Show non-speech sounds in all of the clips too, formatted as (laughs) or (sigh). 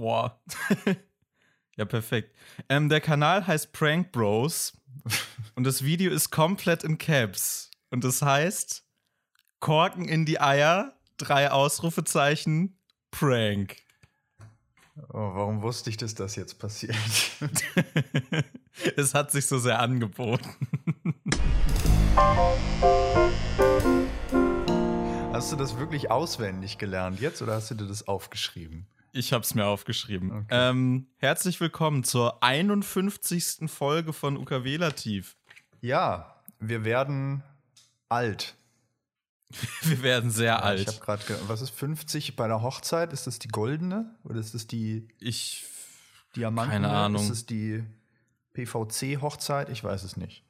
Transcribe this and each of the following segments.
Boah. (laughs) ja, perfekt. Ähm, der Kanal heißt Prank Bros und das Video ist komplett in Caps. Und das heißt Korken in die Eier, drei Ausrufezeichen, Prank. Oh, warum wusste ich, dass das jetzt passiert? (laughs) es hat sich so sehr angeboten. Hast du das wirklich auswendig gelernt jetzt oder hast du dir das aufgeschrieben? Ich habe es mir aufgeschrieben. Okay. Ähm, herzlich willkommen zur 51. Folge von UKW Lativ. Ja, wir werden alt. (laughs) wir werden sehr ja, alt. Ich habe gerade, was ist 50 bei der Hochzeit? Ist das die goldene oder ist das die ich Diamanten? Keine Ahnung. Ist es die PVC Hochzeit? Ich weiß es nicht.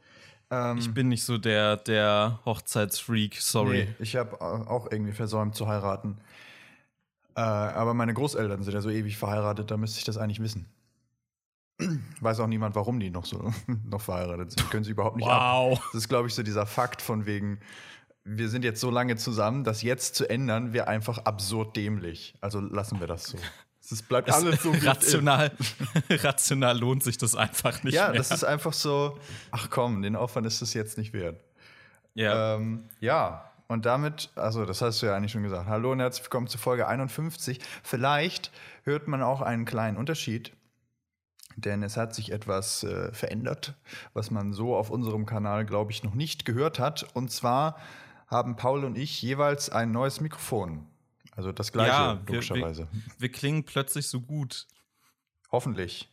Ähm, ich bin nicht so der der Hochzeitsfreak, sorry. Nee, ich habe auch irgendwie versäumt zu heiraten. Äh, aber meine Großeltern sind ja so ewig verheiratet, da müsste ich das eigentlich wissen. (clears throat) Weiß auch niemand, warum die noch so (laughs) noch verheiratet sind. Können sie überhaupt nicht wow. ab. Das ist, glaube ich, so dieser Fakt von wegen, wir sind jetzt so lange zusammen, das jetzt zu ändern, wäre einfach absurd dämlich. Also lassen wir das so. Es bleibt das alles so rational. (laughs) rational lohnt sich das einfach nicht. Ja, mehr. das ist einfach so, ach komm, den Aufwand ist es jetzt nicht wert. Ja. Ähm, ja, und damit, also das hast du ja eigentlich schon gesagt. Hallo und herzlich willkommen zu Folge 51. Vielleicht hört man auch einen kleinen Unterschied, denn es hat sich etwas äh, verändert, was man so auf unserem Kanal, glaube ich, noch nicht gehört hat. Und zwar haben Paul und ich jeweils ein neues Mikrofon. Also das gleiche, ja, wir, logischerweise. Wir, wir, klingen plötzlich so gut. Hoffentlich.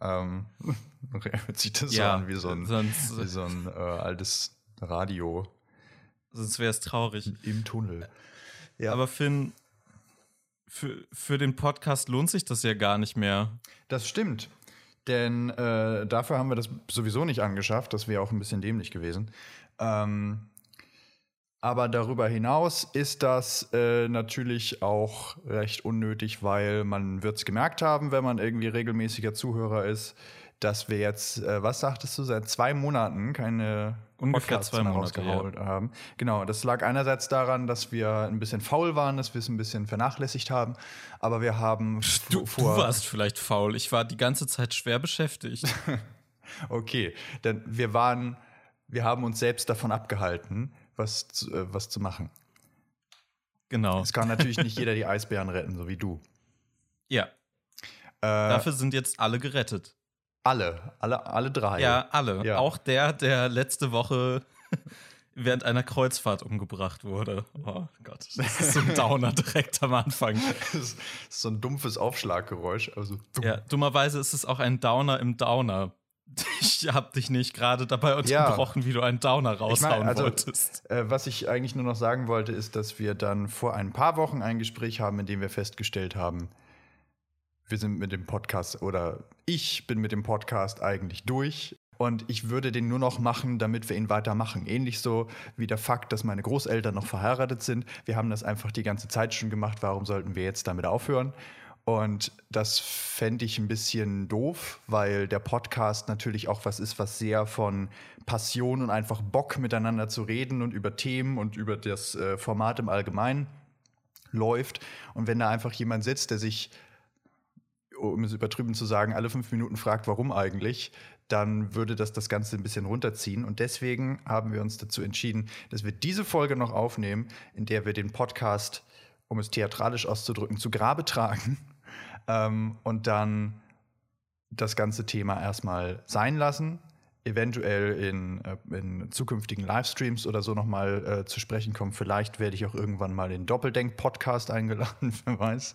Ähm, (laughs) hört sich das ja, so an wie so ein, sonst, wie so ein äh, altes Radio. Sonst wäre es traurig. Im Tunnel. Ja. Aber Finn, für, für den Podcast lohnt sich das ja gar nicht mehr. Das stimmt. Denn äh, dafür haben wir das sowieso nicht angeschafft. Das wäre auch ein bisschen dämlich gewesen. Ähm, aber darüber hinaus ist das äh, natürlich auch recht unnötig, weil man wird es gemerkt haben, wenn man irgendwie regelmäßiger Zuhörer ist, dass wir jetzt, äh, was sagtest du, seit zwei Monaten keine ungefähr zwei Monate ja. haben. Genau, das lag einerseits daran, dass wir ein bisschen faul waren, dass wir es ein bisschen vernachlässigt haben, aber wir haben du, vor. Du warst vielleicht faul. Ich war die ganze Zeit schwer beschäftigt. (laughs) okay, denn wir waren, wir haben uns selbst davon abgehalten, was zu, äh, was zu machen. Genau. Es kann natürlich nicht (laughs) jeder die Eisbären retten, so wie du. Ja. Äh, Dafür sind jetzt alle gerettet. Alle, alle, alle drei. Ja, alle. Ja. Auch der, der letzte Woche (laughs) während einer Kreuzfahrt umgebracht wurde. Oh Gott, das ist so ein Downer (laughs) direkt am Anfang. Das ist so ein dumpfes Aufschlaggeräusch. Also dumm. Ja, dummerweise ist es auch ein Downer im Downer. (laughs) Ich hab dich nicht gerade dabei unterbrochen, ja. wie du einen Downer raushauen ich mein, also, wolltest. Äh, was ich eigentlich nur noch sagen wollte, ist, dass wir dann vor ein paar Wochen ein Gespräch haben, in dem wir festgestellt haben, wir sind mit dem Podcast oder ich bin mit dem Podcast eigentlich durch und ich würde den nur noch machen, damit wir ihn weitermachen. Ähnlich so wie der Fakt, dass meine Großeltern noch verheiratet sind. Wir haben das einfach die ganze Zeit schon gemacht. Warum sollten wir jetzt damit aufhören? Und das fände ich ein bisschen doof, weil der Podcast natürlich auch was ist, was sehr von Passion und einfach Bock miteinander zu reden und über Themen und über das äh, Format im Allgemeinen läuft. Und wenn da einfach jemand sitzt, der sich um es übertrieben zu sagen, alle fünf Minuten fragt, warum eigentlich, dann würde das das Ganze ein bisschen runterziehen. Und deswegen haben wir uns dazu entschieden, dass wir diese Folge noch aufnehmen, in der wir den Podcast, um es theatralisch auszudrücken, zu Grabe tragen (laughs) ähm, und dann das ganze Thema erstmal sein lassen eventuell in, äh, in zukünftigen Livestreams oder so nochmal äh, zu sprechen kommen. Vielleicht werde ich auch irgendwann mal den Doppeldenk-Podcast eingeladen, (laughs) wer weiß.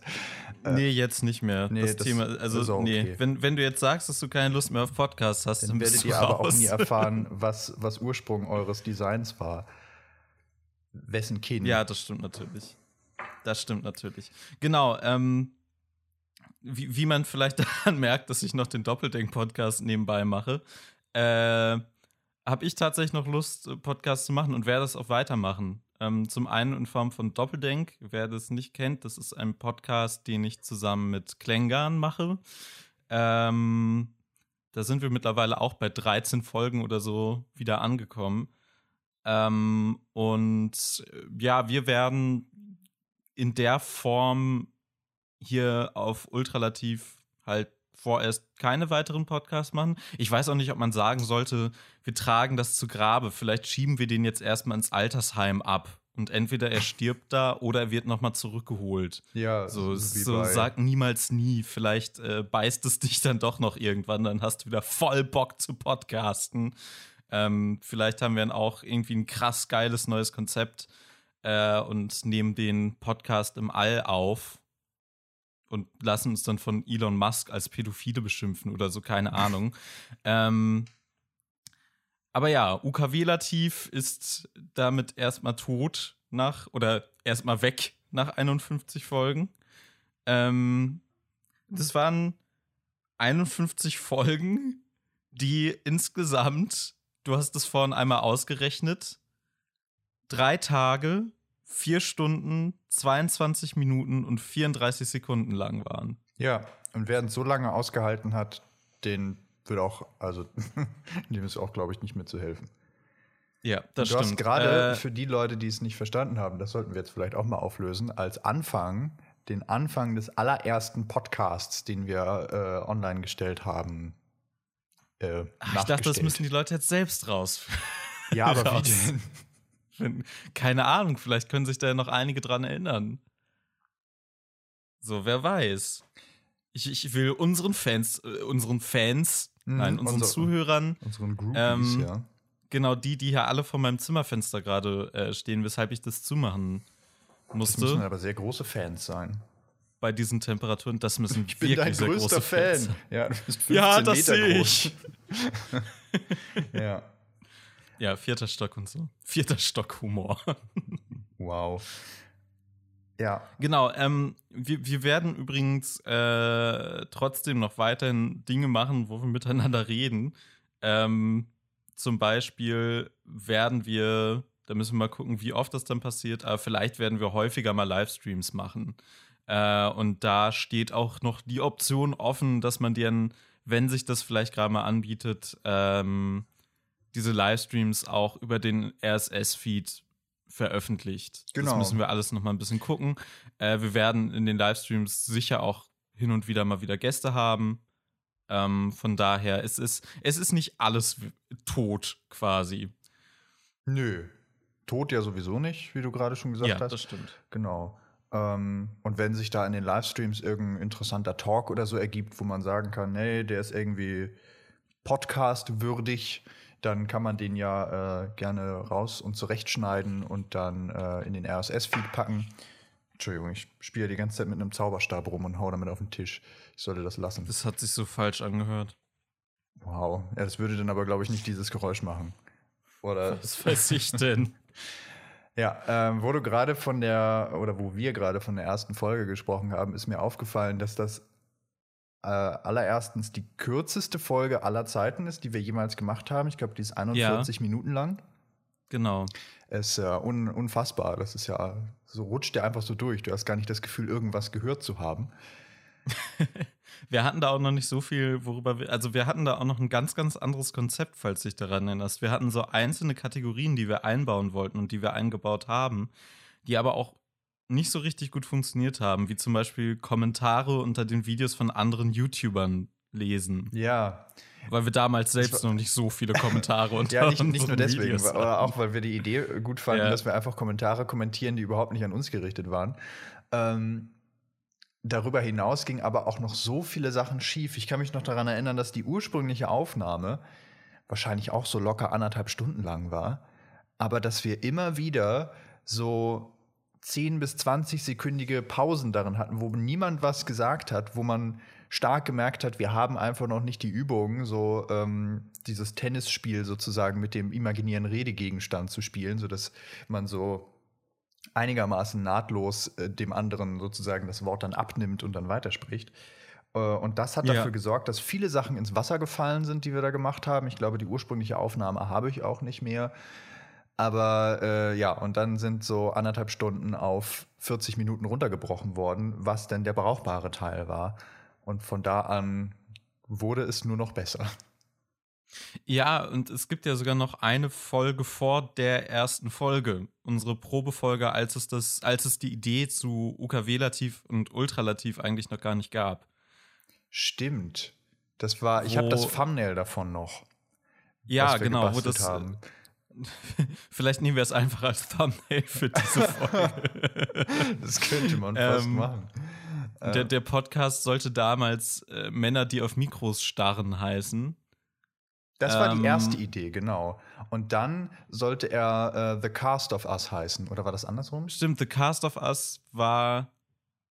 Äh, nee, jetzt nicht mehr. Nee, das, das Thema, also okay. nee, wenn, wenn du jetzt sagst, dass du keine Lust mehr auf Podcasts hast, dann, dann werdet ihr aber auch nie (laughs) erfahren, was, was Ursprung eures Designs war. Wessen Kind. Ja, das stimmt natürlich. Das stimmt natürlich. Genau, ähm, wie, wie man vielleicht (laughs) daran merkt, dass ich noch den Doppeldenk-Podcast nebenbei mache äh, habe ich tatsächlich noch Lust, äh, Podcasts zu machen und werde das auch weitermachen. Ähm, zum einen in Form von Doppeldenk. Wer das nicht kennt, das ist ein Podcast, den ich zusammen mit Klängern mache. Ähm, da sind wir mittlerweile auch bei 13 Folgen oder so wieder angekommen. Ähm, und äh, ja, wir werden in der Form hier auf Ultralativ halt vorerst keine weiteren Podcasts machen. Ich weiß auch nicht, ob man sagen sollte, wir tragen das zu Grabe. Vielleicht schieben wir den jetzt erstmal ins Altersheim ab. Und entweder er stirbt da oder er wird nochmal zurückgeholt. Ja, So, so sag niemals nie. Vielleicht äh, beißt es dich dann doch noch irgendwann, dann hast du wieder voll Bock zu podcasten. Ähm, vielleicht haben wir dann auch irgendwie ein krass geiles neues Konzept äh, und nehmen den Podcast im All auf und lassen uns dann von Elon Musk als Pädophile beschimpfen oder so, keine (laughs) Ahnung. ähm, aber ja, UKW Lativ ist damit erstmal tot nach oder erstmal weg nach 51 Folgen. Ähm, das waren 51 Folgen, die insgesamt, du hast es vorhin einmal ausgerechnet, drei Tage, vier Stunden, 22 Minuten und 34 Sekunden lang waren. Ja, und wer es so lange ausgehalten hat, den wird auch, also (laughs) dem ist auch, glaube ich, nicht mehr zu helfen. Ja, das du hast stimmt. gerade Äh, für die Leute, die es nicht verstanden haben, das sollten wir jetzt vielleicht auch mal auflösen, als Anfang, den Anfang des allerersten Podcasts, den wir äh, online gestellt haben. Äh, ach, ich dachte, das müssen die Leute jetzt selbst raus. Ja, (laughs) aber wie denn? Finden. Keine Ahnung, vielleicht können sich da ja noch einige dran erinnern. So, wer weiß. Ich, ich will unseren Fans, äh, unseren Fans, Mhm, nein, unseren unser- Zuhörern, Unseren Groupies, Ähm, ja. genau die, die hier alle vor meinem Zimmerfenster gerade äh, stehen, weshalb ich das zumachen Das müssen musste aber sehr große Fans sein. bei diesen Temperaturen. Das müssen Ich bin dein größter Fan. Fans. Ja, du bist 15 Ja, das Meter sehe groß. ich. (laughs) Ja. Ja, vierter Stock und so. Vierter Stock Humor. Wow. Ja, Genau, ähm, wir, wir werden übrigens äh, trotzdem noch weiterhin Dinge machen, wo wir miteinander reden. Ähm, zum Beispiel werden wir, da müssen wir mal gucken, wie oft das dann passiert, aber vielleicht werden wir häufiger mal Livestreams machen. Äh, und da steht auch noch die Option offen, dass man deren, wenn sich das vielleicht gerade mal anbietet, ähm, diese Livestreams auch über den RSS-Feed veröffentlicht. Genau. Das müssen wir alles noch mal ein bisschen gucken. Äh, wir werden in den Livestreams sicher auch hin und wieder mal wieder Gäste haben. Ähm, von daher, es ist, es ist nicht alles tot quasi. nö. Tod ja sowieso nicht, wie du gerade schon gesagt ja, hast. das stimmt. Genau. Ähm, und wenn sich da in den Livestreams irgendein interessanter Talk oder so ergibt, wo man sagen kann, nee, der ist irgendwie Podcast-würdig, dann kann man den ja äh, gerne raus und zurechtschneiden und dann äh, in den RSS-Feed packen. Entschuldigung, ich spiele die ganze Zeit mit einem Zauberstab rum und hau damit auf den Tisch. Ich sollte das lassen. Das hat sich so falsch angehört. Wow. Ja, das würde dann aber, glaube ich, nicht dieses Geräusch machen. Oder Was weiß ich denn? (laughs) Ja, ähm, wo du gerade von der, oder wo wir gerade von der ersten Folge gesprochen haben, ist mir aufgefallen, dass das äh, allererstens die kürzeste Folge aller Zeiten ist, die wir jemals gemacht haben. Ich glaube, die ist 41 Minuten lang. Genau. Es ist ja un unfassbar. Das ist ja, so rutscht der einfach so durch. Du hast gar nicht das Gefühl, irgendwas gehört zu haben. (laughs) Wir hatten da auch noch nicht so viel, worüber wir, also wir hatten da auch noch ein ganz, ganz anderes Konzept, falls du dich daran erinnerst. Wir hatten so einzelne Kategorien, die wir einbauen wollten und die wir eingebaut haben, die aber auch nicht so richtig gut funktioniert haben, wie zum Beispiel Kommentare unter den Videos von anderen YouTubern lesen, Ja, weil wir damals selbst noch nicht so viele Kommentare (laughs) unter ja nicht, nicht nur deswegen, Videos aber auch, weil wir die Idee gut fanden, Ja. dass wir einfach Kommentare kommentieren, die überhaupt nicht an uns gerichtet waren. Ähm, darüber hinaus ging aber auch noch so viele Sachen schief. Ich kann mich noch daran erinnern, dass die ursprüngliche Aufnahme wahrscheinlich auch so locker anderthalb Stunden lang war, aber dass wir immer wieder so 10 bis 20 sekündige Pausen darin hatten, wo niemand was gesagt hat, wo man stark gemerkt hat, wir haben einfach noch nicht die Übung, so ähm, dieses Tennisspiel sozusagen mit dem imaginären Redegegenstand zu spielen, sodass man so einigermaßen nahtlos äh, dem anderen sozusagen das Wort dann abnimmt und dann weiterspricht. Äh, und das hat Ja. dafür gesorgt, dass viele Sachen ins Wasser gefallen sind, die wir da gemacht haben. Ich glaube, die ursprüngliche Aufnahme habe ich auch nicht mehr. Aber äh, ja, und dann sind so anderthalb Stunden auf 40 Minuten runtergebrochen worden, was denn der brauchbare Teil war. Und von da an wurde es nur noch besser. Ja, und es gibt ja sogar noch eine Folge vor der ersten Folge. Unsere Probefolge, als es das, als es die Idee zu UKW-Lativ und Ultralativ eigentlich noch gar nicht gab. Stimmt. Das war, ich habe das Thumbnail davon noch. Ja, genau, wo das. Haben. (laughs) Vielleicht nehmen wir es einfach als Thumbnail für diese (laughs) Folge. das könnte man fast ähm, machen. Der, der, Podcast sollte damals äh, Männer, die auf Mikros starren, heißen. Das war ähm, die erste Idee, genau. Und dann sollte er uh, The Cast of Us heißen, oder war das andersrum? Stimmt, The Cast of Us war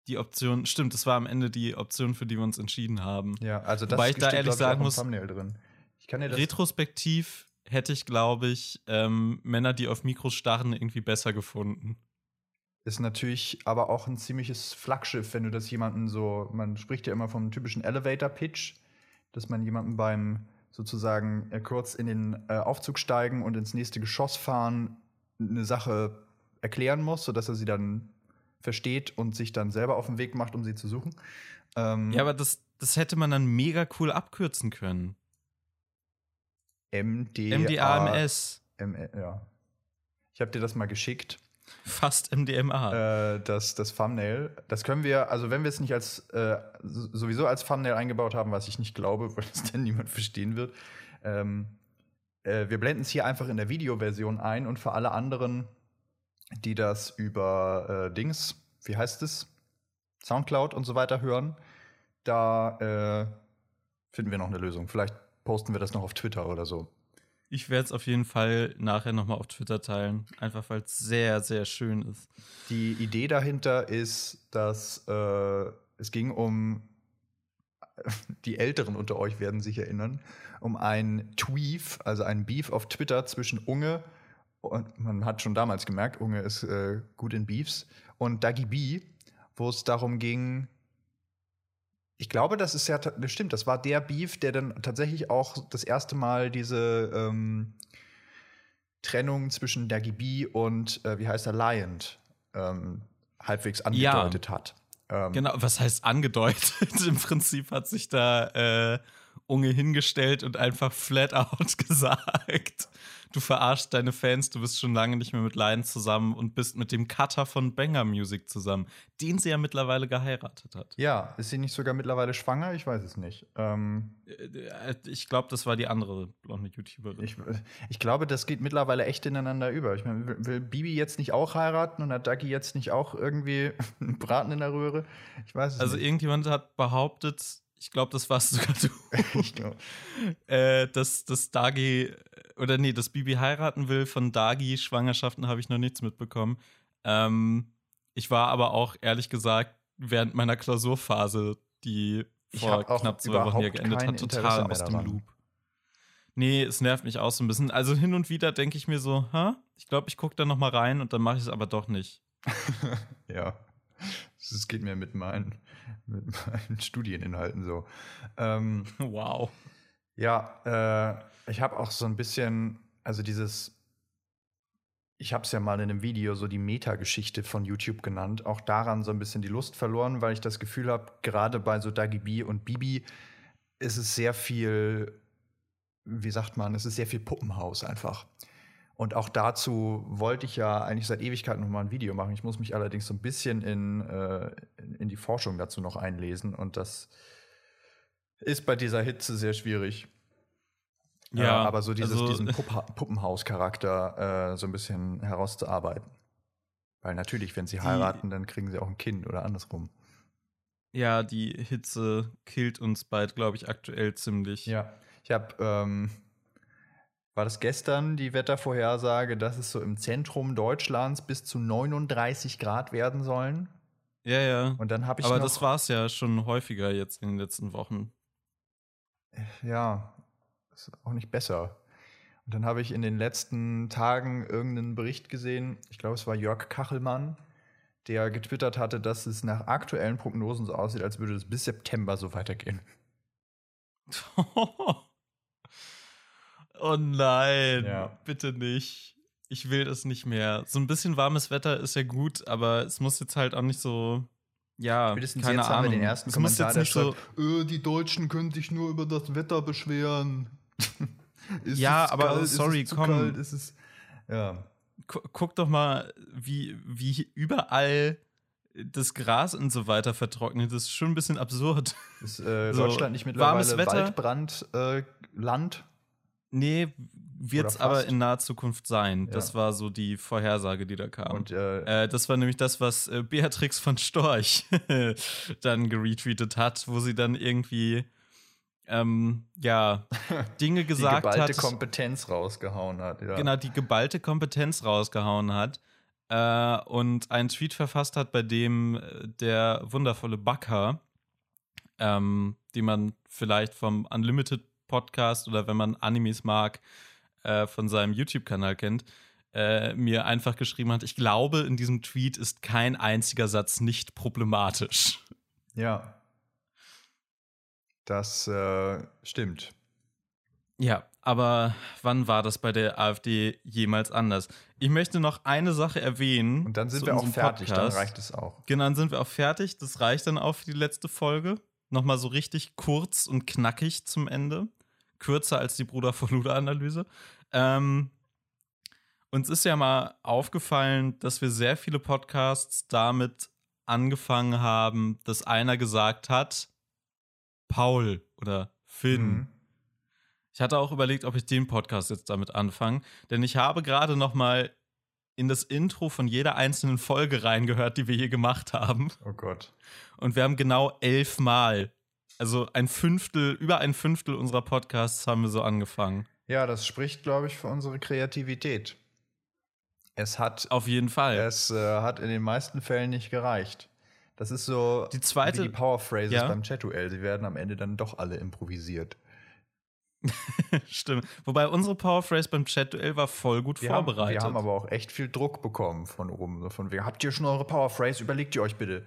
die Option, stimmt, das war am Ende die Option, für die wir uns entschieden haben. Ja, also das Wobei ich da ehrlich sagen muss, drin. Ich kann das retrospektiv hätte ich, glaube ich, ähm, Männer, die auf Mikros starren, irgendwie besser gefunden. Ist natürlich aber auch ein ziemliches Flaggschiff, wenn du das jemanden so, man spricht ja immer vom typischen Elevator-Pitch, dass man jemanden beim sozusagen äh, kurz in den äh, Aufzug steigen und ins nächste Geschoss fahren, eine Sache erklären muss, sodass er sie dann versteht und sich dann selber auf den Weg macht, um sie zu suchen. Ähm, ja, aber das, das hätte man dann mega cool abkürzen können. MD MDAMS. Ja. Ich habe dir das mal geschickt. Fast MDMA. Äh, das, das Thumbnail. Das können wir, also wenn wir es nicht als äh, sowieso als Thumbnail eingebaut haben, was ich nicht glaube, weil das denn niemand verstehen wird. Ähm, äh, wir blenden es hier einfach in der Videoversion ein und für alle anderen, die das über äh, Dings, wie heißt es? Soundcloud und so weiter hören, da äh, finden wir noch eine Lösung. Vielleicht posten wir das noch auf Twitter oder so. Ich werde es auf jeden Fall nachher nochmal auf Twitter teilen, einfach weil es sehr, sehr schön ist. Die Idee dahinter ist, dass äh, es ging um, (laughs) die Älteren unter euch werden sich erinnern, um ein Tweef, also ein Beef auf Twitter zwischen Unge und man hat schon damals gemerkt, Unge ist äh, gut in Beefs und Dagi B, wo es darum ging, ich glaube, das ist ja, das stimmt, das war der Beef, der dann tatsächlich auch das erste Mal diese ähm, Trennung zwischen der GB und, äh, wie heißt er, Lion ähm, halbwegs angedeutet ja. hat. Ähm, genau, was heißt angedeutet? (laughs) Im Prinzip hat sich da äh, Unge hingestellt und einfach flat out (laughs) gesagt du verarschst deine Fans, du bist schon lange nicht mehr mit Lion zusammen und bist mit dem Cutter von Banger Music zusammen, den sie ja mittlerweile geheiratet hat. Ja, ist sie nicht sogar mittlerweile schwanger? Ich weiß es nicht. Ähm äh, ich glaube, das war die andere blonde YouTuberin. Ich, ich, glaube, das geht mittlerweile echt ineinander über. Ich meine, will Bibi jetzt nicht auch heiraten und hat Ducky jetzt nicht auch irgendwie (laughs) einen Braten in der Röhre? Ich weiß es also nicht. Also irgendjemand hat behauptet, ich glaube, das warst (laughs) sogar du. ich glaube. äh, dass, dass Dagi, oder nee, dass Bibi heiraten will von Dagi, Schwangerschaften habe ich noch nichts mitbekommen. Ähm, ich war aber auch, ehrlich gesagt, während meiner Klausurphase, die vor knapp zwei Wochen hier geendet hat, total aus dem. Loop. Nee, es nervt mich auch so ein bisschen. Also hin und wieder denke ich mir so, ha, ich glaube, ich gucke da noch mal rein und dann mache ich es aber doch nicht. (laughs) ja. Das geht mir mit meinen, mit meinen Studieninhalten so. Ähm, wow. Ja, äh, ich habe auch so ein bisschen, also dieses, ich habe es ja mal in einem Video so die Meta-Geschichte von YouTube genannt, auch daran so ein bisschen die Lust verloren, weil ich das Gefühl habe, gerade bei so Dagi B und Bibi ist es sehr viel, wie sagt man, es ist sehr viel Puppenhaus einfach. Und auch dazu wollte ich ja eigentlich seit Ewigkeiten noch mal ein Video machen. Ich muss mich allerdings so ein bisschen in, äh, in die Forschung dazu noch einlesen. Und das ist bei dieser Hitze sehr schwierig. Ja, äh, aber so dieses, also, diesen Pupp Puppenhaus-Charakter äh, so ein bisschen herauszuarbeiten. Weil natürlich, wenn sie heiraten, dann kriegen sie auch ein Kind oder andersrum. Ja, die Hitze killt uns bald, glaube ich, aktuell ziemlich. Ja, ich habe ähm, war das gestern die Wettervorhersage, dass es so im Zentrum Deutschlands bis zu 39 Grad werden sollen? Ja, ja. Und dann habe ich Aber das war es ja schon häufiger jetzt in den letzten Wochen. Ja, ist auch nicht besser. Und dann habe ich in den letzten Tagen irgendeinen Bericht gesehen, ich glaube, es war Jörg Kachelmann, der getwittert hatte, dass es nach aktuellen Prognosen so aussieht, als würde es bis September so weitergehen. (laughs) Oh nein, ja. bitte nicht. Ich will das nicht mehr. So ein bisschen warmes Wetter ist ja gut, aber es muss jetzt halt auch nicht so. Ja, Spätestens keine jetzt Ahnung. haben wir den ersten es Kommentar, der schreibt, so äh, die Deutschen können sich nur über das Wetter beschweren. (laughs) Ist Ja, aber kalt? sorry, ist komm. Kalt? Ist es, ja. Gu- Guck doch mal, wie, wie überall das Gras und so weiter vertrocknet. Das ist schon ein bisschen absurd. Ist äh, So, Deutschland nicht warmes mittlerweile Wetter. Waldbrandland? Äh, Land? Nee, wird es aber in naher Zukunft sein. Ja. Das war so die Vorhersage, die da kam. Und äh, Äh, das war nämlich das, was äh, Beatrix von Storch (laughs) dann geretweetet hat, wo sie dann irgendwie ähm, ja (laughs) Dinge die gesagt geballte hat. Kompetenz rausgehauen hat. Ja. Genau, die geballte Kompetenz rausgehauen hat äh, und einen Tweet verfasst hat, bei dem äh, der wundervolle Backer, ähm, den man vielleicht vom Unlimited Podcast oder wenn man Animes mag, äh, von seinem YouTube-Kanal kennt, äh, mir einfach geschrieben hat, ich glaube, in diesem Tweet ist kein einziger Satz nicht problematisch. Ja. Das äh, stimmt. Ja, aber wann war das bei der AfD jemals anders? Ich möchte noch eine Sache erwähnen. Und dann sind wir auch fertig, Podcast. dann reicht es auch. Genau, dann sind wir auch fertig. Das reicht dann auch für die letzte Folge. Nochmal so richtig kurz und knackig zum Ende. Kürzer als die Bruder von Luda-Analyse. Ähm, uns ist ja mal aufgefallen, dass wir sehr viele Podcasts damit angefangen haben, dass einer gesagt hat, Paul oder Finn. Mhm. Ich hatte auch überlegt, ob ich den Podcast jetzt damit anfange, denn ich habe gerade noch mal in das Intro von jeder einzelnen Folge reingehört, die wir hier gemacht haben. Oh Gott. Und wir haben genau elfmal, also ein Fünftel, über ein Fünftel unserer Podcasts haben wir so angefangen. Ja, das spricht, glaube ich, für unsere Kreativität. Es hat, Auf jeden Fall. es äh, hat in den meisten Fällen nicht gereicht. Das ist so Die zweite- wie die Powerphrases Ja. beim Chat-Duell. Sie werden am Ende dann doch alle improvisiert. (laughs) Stimmt. Wobei unsere Powerphrase beim Chat-Duell war voll gut Wir haben, vorbereitet. wir haben aber auch echt viel Druck bekommen von oben. Von wegen, habt ihr schon eure Powerphrase? Überlegt ihr euch bitte.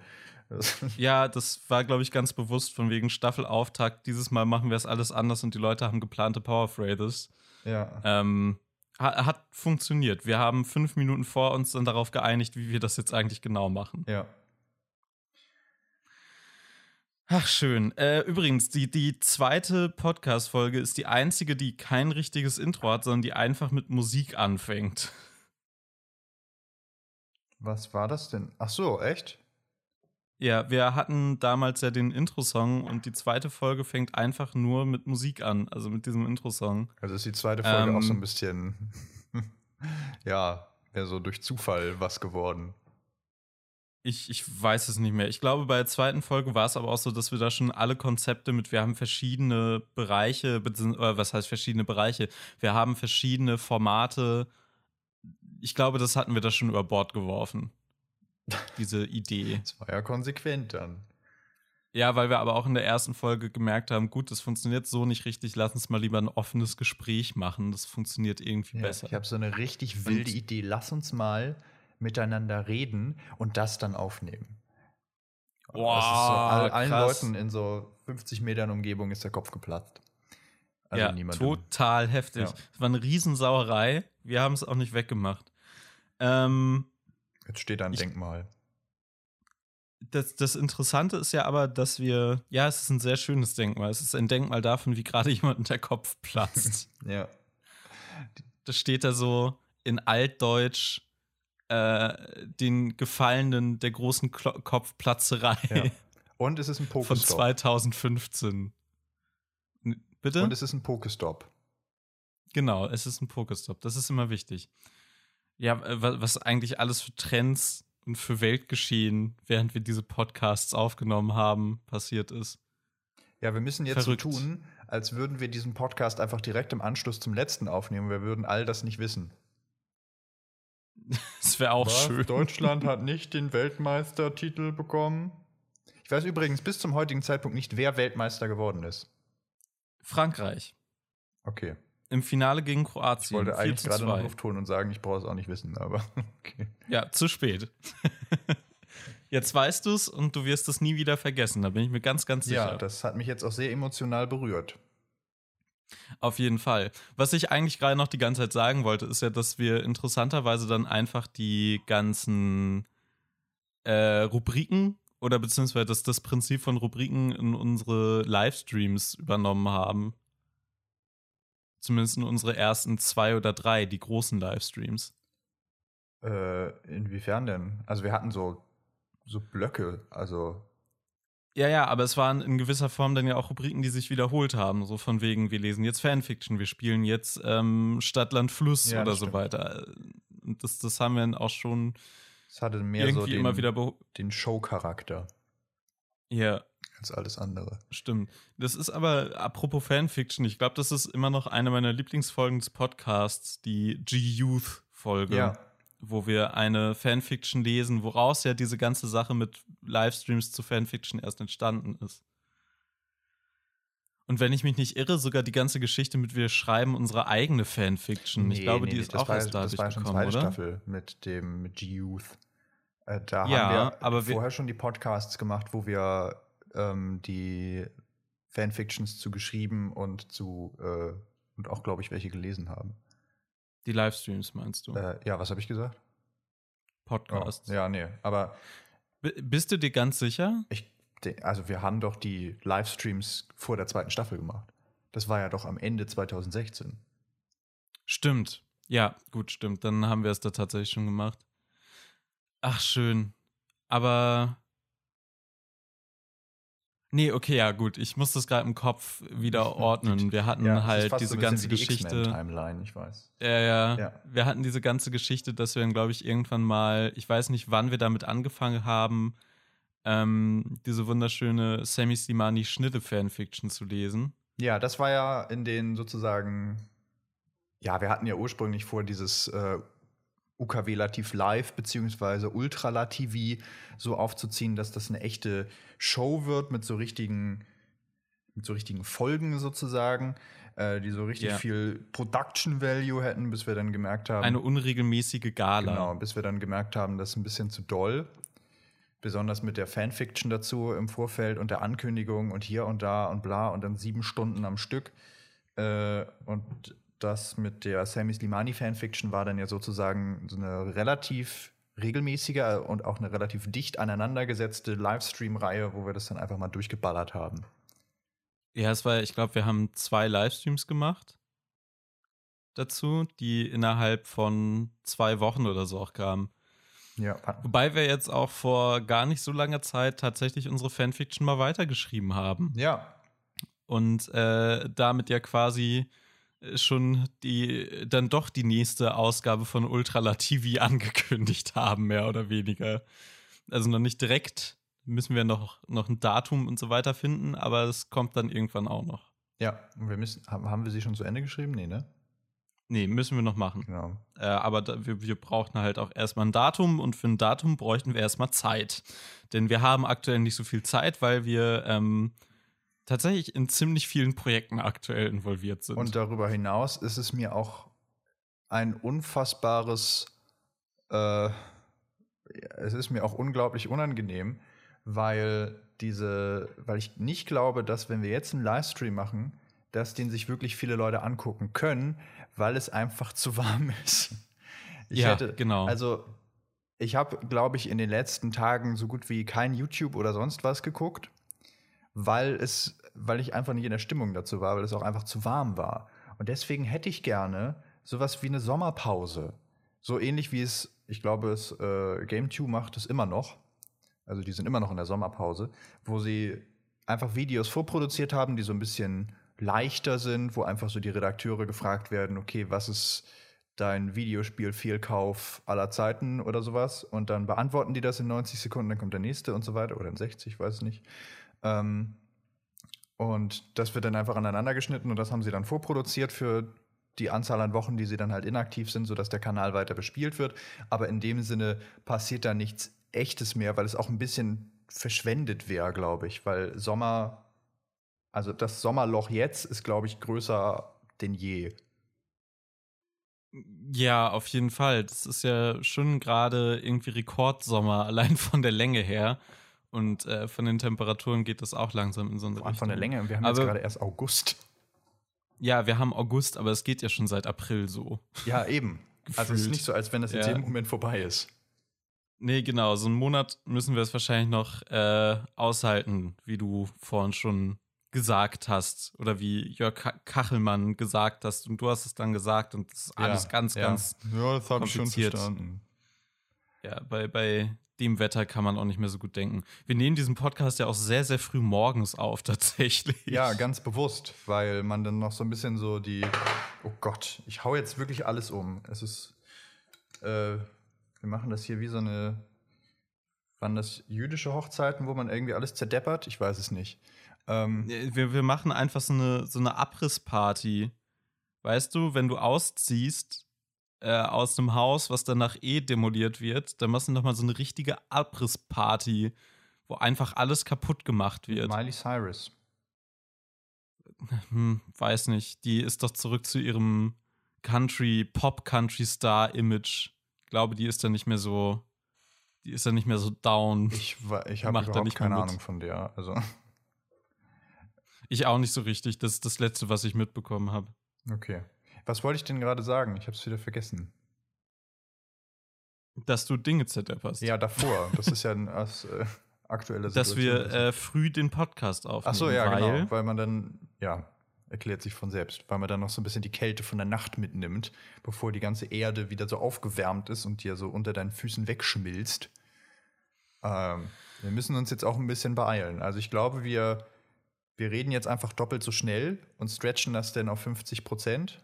(laughs) Ja, das war, glaube ich, ganz bewusst von wegen Staffelauftakt. Dieses Mal machen wir es alles anders und die Leute haben geplante Powerphrases. ja. Ähm, ha- hat funktioniert. Wir haben fünf Minuten vor uns dann darauf geeinigt, wie wir das jetzt eigentlich genau machen. ja. Ach, schön. Äh, übrigens, die, die zweite Podcast-Folge ist die einzige, die kein richtiges Intro hat, sondern die einfach mit Musik anfängt. Was war das denn? Ach so, echt? Ja, wir hatten damals ja den Intro-Song und die zweite Folge fängt einfach nur mit Musik an, also mit diesem Intro-Song. Also ist die zweite Folge Ähm. auch so ein bisschen, (laughs) ja, mehr so durch Zufall was geworden. Ich, ich weiß es nicht mehr. Ich glaube, bei der zweiten Folge war es aber auch so, dass wir da schon alle Konzepte mit, wir haben verschiedene Bereiche, oder was heißt verschiedene Bereiche? Wir haben verschiedene Formate. Ich glaube, das hatten wir da schon über Bord geworfen. Diese Idee. Das war ja konsequent dann. Ja, weil wir aber auch in der ersten Folge gemerkt haben, gut, das funktioniert so nicht richtig, lass uns mal lieber ein offenes Gespräch machen. Das funktioniert irgendwie Ja, besser. ich habe so eine richtig wilde Und- Idee. Lass uns mal miteinander reden und das dann aufnehmen. Boah, das ist so, all, allen. Leuten in so 50 Metern Umgebung ist der Kopf geplatzt. Also ja, niemandem. total heftig. Ja. Es war eine Riesensauerei. Wir haben es auch nicht weggemacht. Ähm, Jetzt steht da ein Ich- Denkmal. das, das Interessante ist ja aber, dass wir, ja, es ist ein sehr schönes Denkmal. Es ist ein Denkmal davon, wie gerade (laughs) jemand der Kopf platzt. (laughs) Ja. das steht da so in Altdeutsch äh, den Gefallenen der großen Klo Kopfplatzerei ja. (laughs) Und es ist ein von Pokestop. 2015. N- Bitte? Und es ist ein Pokestop. Genau, es ist ein Pokestop. Das ist immer wichtig. Ja, äh, wa- was eigentlich alles für Trends und für Weltgeschehen, während wir diese Podcasts aufgenommen haben, passiert ist. Ja, wir müssen jetzt Verrückt. so tun, als würden wir diesen Podcast einfach direkt im Anschluss zum letzten aufnehmen. Wir würden all das nicht wissen. (laughs) Das wäre auch Was? schön. Deutschland hat (laughs) nicht den Weltmeistertitel bekommen. Ich weiß übrigens bis zum heutigen Zeitpunkt nicht, wer Weltmeister geworden ist. Frankreich. Okay. Im Finale gegen Ich Kroatien. wollte 4 eigentlich gerade noch 2. Luft holen und sagen, ich brauche es auch nicht wissen, aber (laughs) okay. Ja, zu spät. (laughs) Jetzt weißt du es und du wirst es nie wieder vergessen. Da bin ich mir ganz, ganz sicher. Ja, das hat mich jetzt auch sehr emotional berührt. Auf jeden Fall. Was ich eigentlich gerade noch die ganze Zeit sagen wollte, ist ja, dass wir interessanterweise dann einfach die ganzen äh, Rubriken oder beziehungsweise das, das Prinzip von Rubriken in unsere Livestreams übernommen haben. Zumindest in unsere ersten zwei oder drei, die großen Livestreams. Äh, inwiefern denn? Also wir hatten so, so Blöcke, also. Ja, ja, aber es waren in gewisser Form dann ja auch Rubriken, die sich wiederholt haben. So von wegen, wir lesen jetzt Fanfiction, wir spielen jetzt ähm, Stadt, Land, Fluss Ja, oder so stimmt. weiter. Und das, das haben wir dann auch schon Es hatte mehr irgendwie so den, immer wieder. den Show-Charakter Ja, als alles andere. Stimmt. Das ist aber, apropos Fanfiction, ich glaube, das ist immer noch eine meiner Lieblingsfolgen des Podcasts, die G-Youth-Folge, Ja. wo wir eine Fanfiction lesen, woraus ja diese ganze Sache mit Livestreams zu Fanfiction erst entstanden ist. Und wenn ich mich nicht irre, sogar die ganze Geschichte mit wir schreiben unsere eigene Fanfiction. ich Nee, glaube, nee, die nee, ist das auch war, erst dadurch Das war schon gekommen, zweite oder? Staffel mit dem G-Youth. Äh, da Ja, haben wir aber wir- vorher schon die Podcasts gemacht, wo wir ähm, die Fanfictions zu geschrieben und zu äh, und auch, glaube ich, welche gelesen haben. Die Livestreams meinst du? Äh, ja, was habe ich gesagt? Oh, Podcasts. ja, nee, aber B- Bist du dir ganz sicher? ich, also wir haben doch die Livestreams vor der zweiten Staffel gemacht. Das war ja doch am Ende 2016. Stimmt. Ja, gut, stimmt. Dann haben wir es da tatsächlich schon gemacht. Ach, schön. Aber. Nee, okay, ja, gut. Ich muss das gerade im Kopf wieder (laughs) ordnen. Wir hatten Ja, halt diese so ganze Geschichte. X-Men-Timeline, ich weiß. Ja, ja, Ja. Wir hatten diese ganze Geschichte, dass wir dann, glaube ich, irgendwann mal, ich weiß nicht, wann wir damit angefangen haben, ähm, diese wunderschöne Sammy Slimani Schnitte-Fanfiction zu lesen. Ja, das war ja in den sozusagen, ja, wir hatten ja ursprünglich vor, dieses äh, UKW Lativ Live beziehungsweise Ultra Lativi so aufzuziehen, dass das eine echte Show wird mit so richtigen, mit so richtigen Folgen sozusagen, äh, die so richtig Ja. viel Production Value hätten, bis wir dann gemerkt haben, Eine unregelmäßige Gala. Genau, bis wir dann gemerkt haben, das ist ein bisschen zu doll. Besonders mit der Fanfiction dazu im Vorfeld und der Ankündigung und hier und da und bla und dann sieben Stunden am Stück. Äh, und das mit der Sammy Slimani Fanfiction war dann ja sozusagen so eine relativ regelmäßige und auch eine relativ dicht aneinandergesetzte Livestream-Reihe, wo wir das dann einfach mal durchgeballert haben. Ja, es war, ich glaube, wir haben zwei Livestreams gemacht dazu, die innerhalb von zwei Wochen oder so auch kamen. Ja, Wobei wir jetzt auch vor gar nicht so langer Zeit tatsächlich unsere Fanfiction mal weitergeschrieben haben. ja, Und äh, damit ja quasi äh, schon die, dann doch die nächste Ausgabe von Ultrala TV (laughs) angekündigt haben, mehr oder weniger. Also noch nicht direkt, müssen wir noch, noch ein Datum und so weiter finden, aber es kommt dann irgendwann auch noch. ja. Wir müssen, haben, haben wir sie schon zu Ende geschrieben? Nee, ne? Nee, müssen wir noch machen. Genau. Äh, aber da, wir, wir brauchten halt auch erstmal ein Datum und für ein Datum bräuchten wir erstmal Zeit. Denn wir haben aktuell nicht so viel Zeit, weil wir ähm, tatsächlich in ziemlich vielen Projekten aktuell involviert sind. Und darüber hinaus ist es mir auch ein unfassbares, äh, es ist mir auch unglaublich unangenehm, weil diese, weil ich nicht glaube, dass wenn wir jetzt einen Livestream machen, dass den sich wirklich viele Leute angucken können, weil es einfach zu warm (laughs) ist. Ich Ja, hätte, genau. Also ich habe, glaube ich, in den letzten Tagen so gut wie kein YouTube oder sonst was geguckt, weil es, weil ich einfach nicht in der Stimmung dazu war, weil es auch einfach zu warm war. Und deswegen hätte ich gerne sowas wie eine Sommerpause. So ähnlich wie es, ich glaube, es äh, GameTube macht es immer noch. Also die sind immer noch in der Sommerpause, wo sie einfach Videos vorproduziert haben, die so ein bisschen leichter sind, wo einfach so die Redakteure gefragt werden, okay, was ist dein Videospiel-Fehlkauf aller Zeiten oder sowas? Und dann beantworten die das in 90 Sekunden, dann kommt der nächste und so weiter oder in 60, weiß nicht. Ähm, und das wird dann einfach aneinander geschnitten und das haben sie dann vorproduziert für die Anzahl an Wochen, die sie dann halt inaktiv sind, sodass der Kanal weiter bespielt wird. Aber in dem Sinne passiert da nichts Echtes mehr, weil es auch ein bisschen verschwendet wäre, glaube ich. Weil Sommer, also das Sommerloch jetzt ist, glaube ich, größer denn je. ja, auf jeden Fall. Das ist ja schon gerade irgendwie Rekordsommer, (laughs) allein von der Länge her. Und äh, von den Temperaturen geht das auch langsam in so eine Vor allem von der Richtung. Länge. Und wir haben jetzt Aber- gerade erst August. Ja, wir haben August, aber es geht ja schon seit April so. Ja, eben. Also es ist nicht so, als wenn das jetzt Ja. jeden Moment vorbei ist. Nee, genau. So einen Monat müssen wir es wahrscheinlich noch äh, aushalten, wie du vorhin schon gesagt hast oder wie Jörg Kachelmann gesagt hast und du hast es dann gesagt und das ist alles ja, ganz, ja. ganz Ja, das habe ich schon kompliziert. verstanden. Ja, bei, bei dem Wetter kann man auch nicht mehr so gut denken. Wir nehmen diesen Podcast ja auch sehr, sehr früh morgens auf, (laughs) tatsächlich. Ja, ganz bewusst, weil man dann noch so ein bisschen so die. Oh Gott, ich hau jetzt wirklich alles um. Es ist. Äh, wir machen das hier wie so eine. Waren das jüdische Hochzeiten, wo man irgendwie alles zerdeppert? Ich weiß es nicht. Ähm, Wir, wir machen einfach so eine, so eine Abrissparty. Weißt du, wenn du ausziehst äh, aus einem Haus, was danach eh demoliert wird, dann machst du nochmal so eine richtige Abrissparty, wo einfach alles kaputt gemacht wird. Miley Cyrus. Hm, weiß nicht. Die ist doch zurück zu ihrem Country, Pop-Country-Star-Image. Ich glaube, die ist dann nicht mehr so. Die ist dann nicht mehr so down. Ich, ich habe da überhaupt keine. Ahnung von der. Also, Ich auch nicht so richtig. Das ist das Letzte, was ich mitbekommen habe. okay. Was wollte ich denn gerade sagen? Ich habe es wieder vergessen. Dass du Dinge zerdepperst. Ja, davor. Das ist ja ein aus, äh, aktuelle Dass wir Situation. äh, früh den Podcast aufnehmen. Ach so, ja, weil, genau. Weil man dann, ja, erklärt sich von selbst, weil man dann noch so ein bisschen die Kälte von der Nacht mitnimmt, bevor die ganze Erde wieder so aufgewärmt ist und dir so unter deinen Füßen wegschmilzt. Ähm, wir müssen uns jetzt auch ein bisschen beeilen. Also ich glaube, wir, wir reden jetzt einfach doppelt so schnell und stretchen das dann auf 50 Prozent.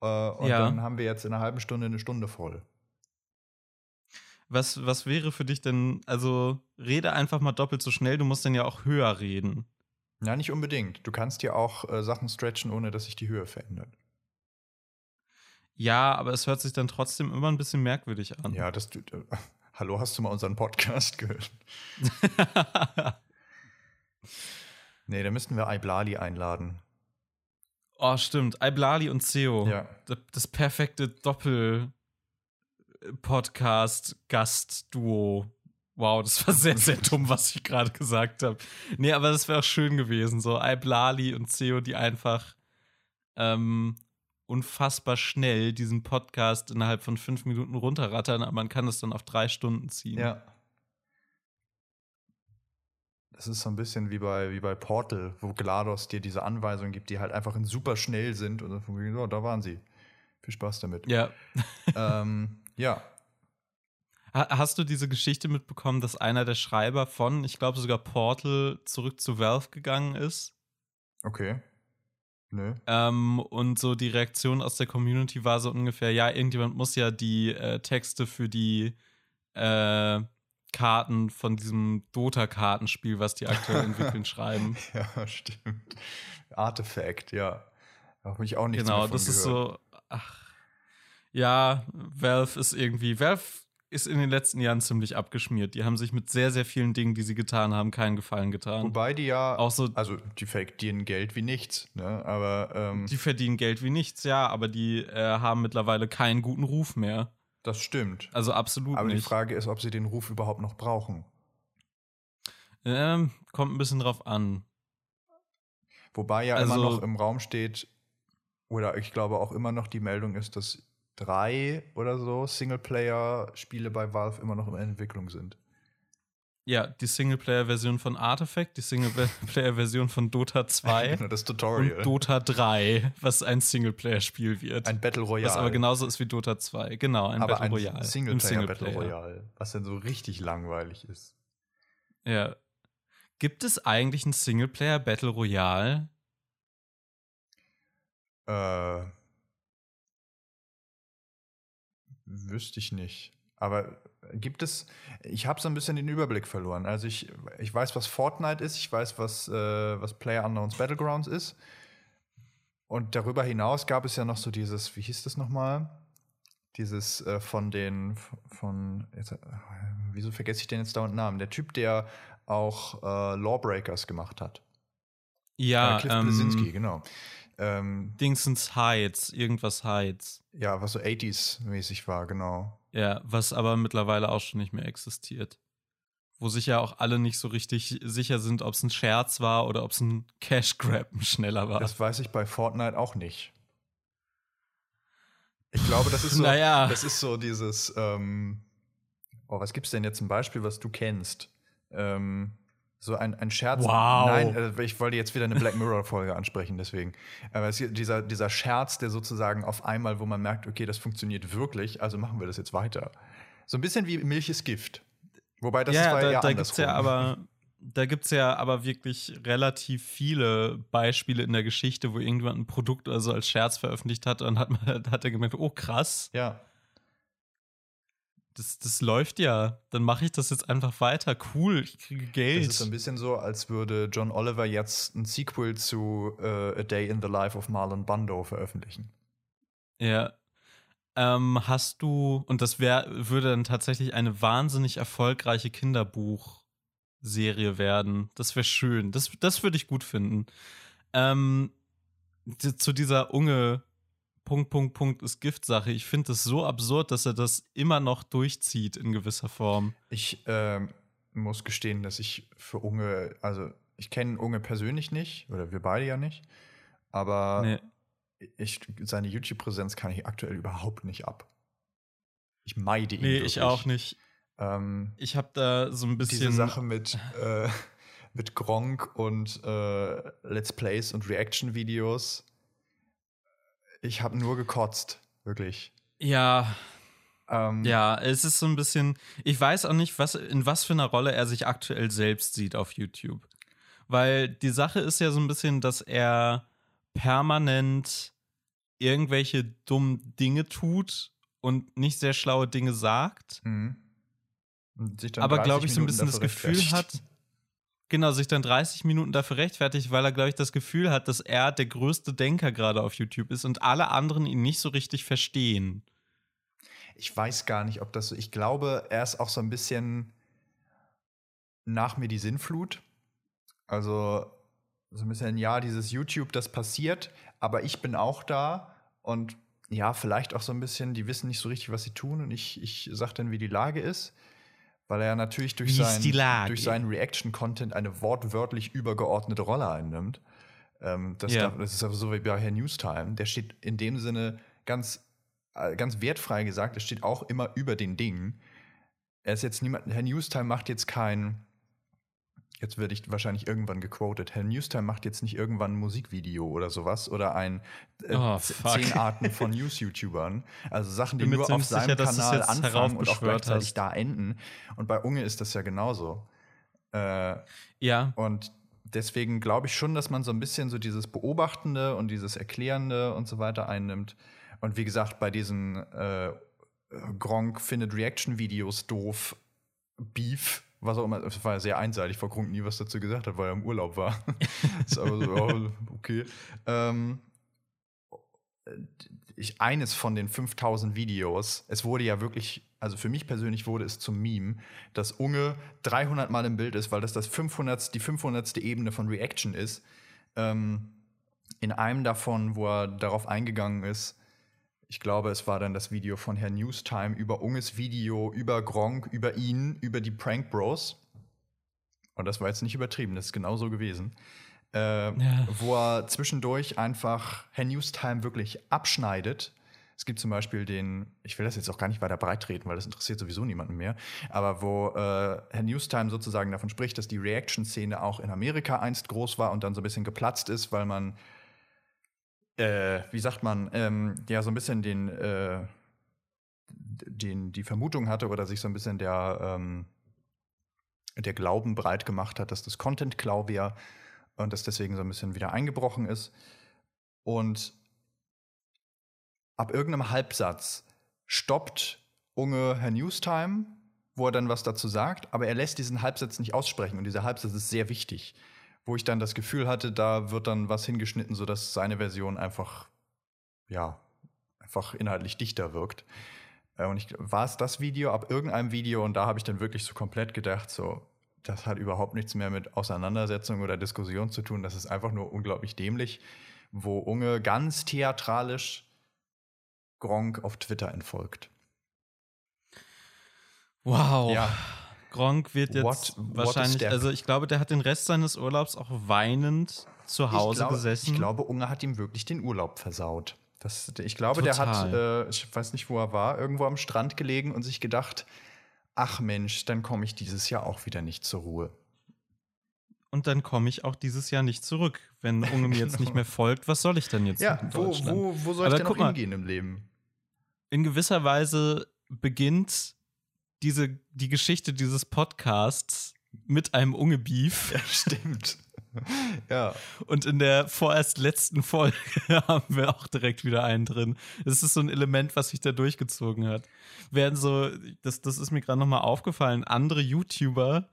Äh, und Ja. dann haben wir jetzt in einer halben Stunde eine Stunde voll. Was, was wäre für dich denn, also rede einfach mal doppelt so schnell, du musst dann ja auch höher reden. Ja, nicht unbedingt. Du kannst ja auch äh, Sachen stretchen, ohne dass sich die Höhe verändert. Ja, aber es hört sich dann trotzdem immer ein bisschen merkwürdig an. Ja, das. Äh, (laughs) hallo, hast du mal unseren Podcast gehört? (laughs) Nee, da müssten wir Iblali einladen. Oh, stimmt. Iblali und Ceo. Ja. Das, das perfekte Doppel-Podcast-Gast-Duo. Wow, das war sehr, sehr dumm, was ich gerade gesagt habe. Nee, aber das wäre auch schön gewesen. So Iblali und Ceo, die einfach ähm, unfassbar schnell diesen Podcast innerhalb von fünf Minuten runterrattern, aber man kann es dann auf drei Stunden ziehen. Ja. Das ist so ein bisschen wie bei, wie bei Portal, wo GLaDOS dir diese Anweisungen gibt, die halt einfach in super schnell sind und dann von oh, da waren sie. Viel Spaß damit. Ja. (laughs) ähm, ja. Ha- Hast du diese Geschichte mitbekommen, dass einer der Schreiber von, ich glaube sogar Portal, zurück zu Valve gegangen ist? Okay. Nö. Ähm, und so die Reaktion aus der Community war so ungefähr, ja, irgendjemand muss ja die äh, Texte für die äh, Karten von diesem Dota-Kartenspiel, was die aktuell entwickeln, (laughs) schreiben. Ja, stimmt. Artifact, ja. Da habe ich auch nichts genau, das ist gehört. so, ach, ja, Valve ist irgendwie, Valve ist in den letzten Jahren ziemlich abgeschmiert. Die haben sich mit sehr, sehr vielen Dingen, die sie getan haben, keinen Gefallen getan. Wobei die ja, Auch so, also die verdienen Geld wie nichts, ne? Aber ähm, die verdienen Geld wie nichts, ja, aber die äh, haben mittlerweile keinen guten Ruf mehr. Das stimmt. Also absolut Aber die nicht. Frage ist, ob sie den Ruf überhaupt noch brauchen. Ähm, kommt ein bisschen drauf an. Wobei ja immer Also- noch im Raum steht, oder ich glaube auch immer noch die Meldung ist, dass drei oder so Singleplayer-Spiele bei Valve immer noch in Entwicklung sind. Ja, die Singleplayer-Version von Artifact, die Singleplayer-Version von Dota 2 (laughs) Genau, das Tutorial. und Dota 3, was ein Singleplayer-Spiel wird. ein Battle Royale. was aber genauso ist wie Dota 2. Genau, ein aber Battle ein Royale. Im Singleplayer Battle Royale, was dann so richtig langweilig ist. Ja. Gibt es eigentlich ein Singleplayer Battle Royale? Äh, wüsste ich nicht. Aber gibt es, ich habe so ein bisschen den Überblick verloren. Also ich, ich weiß, was Fortnite ist, ich weiß, was, äh, was Player Unknowns Battlegrounds ist. Und darüber hinaus gab es ja noch so dieses, wie hieß das nochmal? Dieses äh, von den, von, jetzt, äh, wieso vergesse ich den jetzt dauernd Namen? Der Typ, der auch äh, Lawbreakers gemacht hat. Ja, Äh, Cliff ähm, Bleszinski, genau. Ähm, Dingsens Heights, irgendwas Heights. Ja, was so 80s-mäßig war, genau. Ja, was aber mittlerweile auch schon nicht mehr existiert. Wo sich ja auch alle nicht so richtig sicher sind, ob es ein Scherz war oder ob es ein Cash Grab (laughs) schneller war. Das weiß ich bei Fortnite auch nicht. Ich glaube, das ist (laughs) so, Naja. das ist so dieses, ähm, oh, was gibt's denn jetzt ein Beispiel, was du kennst? Ähm, So ein, ein Scherz. Wow. Nein, äh, ich wollte jetzt wieder eine Black Mirror-Folge (laughs) ansprechen, deswegen. Aber dieser, dieser Scherz, der sozusagen auf einmal, wo man merkt, okay, das funktioniert wirklich, also machen wir das jetzt weiter. So ein bisschen wie Milch ist Gift. Wobei das ja, war da, eher da gibt es andersrum. ja aber. (laughs) Da gibt es ja aber wirklich relativ viele Beispiele in der Geschichte, wo irgendjemand ein Produkt also als Scherz veröffentlicht hat und hat, man, (laughs) hat er gemerkt, oh krass, Ja. Das, das läuft ja. Dann mache ich das jetzt einfach weiter. Cool, ich kriege Geld. Das ist ein bisschen so, als würde John Oliver jetzt ein Sequel zu äh, A Day in the Life of Marlon Brando veröffentlichen. Ja. Ähm, hast du, und das wär, würde dann tatsächlich eine wahnsinnig erfolgreiche Kinderbuchserie werden. Das wäre schön. Das, das würde ich gut finden. Ähm, zu dieser Unge Punkt, Punkt, Punkt ist Gift-Sache. Ich finde das so absurd, dass er das immer noch durchzieht in gewisser Form. Ich ähm, muss gestehen, dass ich für Unge, also ich kenne Unge persönlich nicht, oder wir beide ja nicht, aber Nee. ich, seine YouTube-Präsenz kann ich aktuell überhaupt nicht ab. Ich meide ihn. Nee, wirklich. ich auch nicht. Ähm, Ich habe da so ein bisschen. diese Sache mit, äh, (laughs) mit Gronk und äh, Let's Plays und Reaction-Videos. Ich habe nur gekotzt, wirklich. Ja, Ähm, Ja, es ist so ein bisschen. Ich weiß auch nicht, was, in was für einer Rolle er sich aktuell selbst sieht auf YouTube. Weil die Sache ist ja so ein bisschen, dass er permanent irgendwelche dummen Dinge tut und nicht sehr schlaue Dinge sagt. Mhm. Und sich dann aber 30 glaube ich so ein bisschen das Gefühl hat, (laughs) genau, sich dann 30 Minuten dafür rechtfertigt, weil er, glaube ich, das Gefühl hat, dass er der größte Denker gerade auf YouTube ist und alle anderen ihn nicht so richtig verstehen. Ich weiß gar nicht, ob das so. Ich glaube, er ist auch so ein bisschen nach mir die Sinnflut. Also so ein bisschen, ja, dieses YouTube, das passiert, aber ich bin auch da und ja, vielleicht auch so ein bisschen, die wissen nicht so richtig, was sie tun und ich, ich sag dann, wie die Lage ist. Weil er natürlich durch, sein, durch seinen Reaction-Content eine wortwörtlich übergeordnete Rolle einnimmt. Ähm, das, Ja. darf, das ist aber so wie bei Herr Newstime. Der steht in dem Sinne ganz, äh, ganz wertfrei gesagt, er steht auch immer über den Dingen. Er ist jetzt niemand, Herr Newstime macht jetzt kein, jetzt werde ich wahrscheinlich irgendwann gequotet, Herr Newstime macht jetzt nicht irgendwann ein Musikvideo oder sowas oder ein äh, Oh, zehn Arten von News-YouTubern. Also Sachen, die nur auf seinem sicher, Kanal anfangen und auch gleichzeitig hast. da enden. Und bei Unge ist das ja genauso. Äh, Ja, und deswegen glaube ich schon, dass man so ein bisschen so dieses Beobachtende und dieses Erklärende und so weiter einnimmt. Und wie gesagt, bei diesen äh, Gronk findet Reaction-Videos doof, Beef, was auch immer, das war ja sehr einseitig, weil Gronk nie was dazu gesagt hat, weil er im Urlaub war. (laughs) ist aber so, ja, okay. Ähm, ich, eines von den 5000 Videos, es wurde ja wirklich, also für mich persönlich wurde es zum Meme, dass Unge 300 Mal im Bild ist, weil das, das 500, die 500. Ebene von Reaction ist. Ähm, in einem davon, wo er darauf eingegangen ist, ich glaube, es war dann das Video von Herrn Newstime über Unges Video, über Gronk, über ihn, über die Prank Bros. Und das war jetzt nicht übertrieben, das ist genau so gewesen. Äh, Ja. Wo er zwischendurch einfach Herr Newstime wirklich abschneidet. Es gibt zum Beispiel den, ich will das jetzt auch gar nicht weiter breitreten, weil das interessiert sowieso niemanden mehr, aber wo äh, Herr Newstime sozusagen davon spricht, dass die Reaction-Szene auch in Amerika einst groß war und dann so ein bisschen geplatzt ist, weil man äh, wie sagt man, ähm, ja, so ein bisschen den, äh, den, die Vermutung hatte oder sich so ein bisschen der, ähm, der Glauben breit gemacht hat, dass das Content-Klau wäre und das deswegen so ein bisschen wieder eingebrochen ist. Und ab irgendeinem Halbsatz stoppt Unge Herr Newstime, wo er dann was dazu sagt, aber er lässt diesen Halbsatz nicht aussprechen und dieser Halbsatz ist sehr wichtig wo ich dann das Gefühl hatte, da wird dann was hingeschnitten, sodass seine Version einfach, ja, einfach inhaltlich dichter wirkt. Äh, Und ich war es das Video, ab irgendeinem Video, und da habe ich dann wirklich so komplett gedacht, so, das hat überhaupt nichts mehr mit Auseinandersetzung oder Diskussion zu tun, das ist einfach nur unglaublich dämlich, wo Unge ganz theatralisch Gronk auf Twitter entfolgt. wow. Ja. Gronk wird jetzt What- what wahrscheinlich, also ich glaube, der hat den Rest seines Urlaubs auch weinend zu Hause ich glaube, gesessen. Ich glaube, Unge hat ihm wirklich den Urlaub versaut. Das, ich glaube, der hat, Total. äh, ich weiß nicht, wo er war, irgendwo am Strand gelegen und sich gedacht, ach Mensch, dann komme ich dieses Jahr auch wieder nicht zur Ruhe. und dann komme ich auch dieses Jahr nicht zurück. Wenn (laughs) Unge mir jetzt nicht mehr folgt, was soll ich denn jetzt Ja, in wo, Deutschland? wo, wo soll Aber ich denn guck mal. hingehen im Leben? in gewisser Weise beginnt diese, die Geschichte dieses Podcasts mit einem Unge-Beef. Ja, stimmt. (laughs) ja. Und in der vorerst letzten Folge (laughs) haben wir auch direkt wieder einen drin. Das ist so ein Element, was sich da durchgezogen hat. Während so, das, das ist mir gerade nochmal aufgefallen, andere YouTuber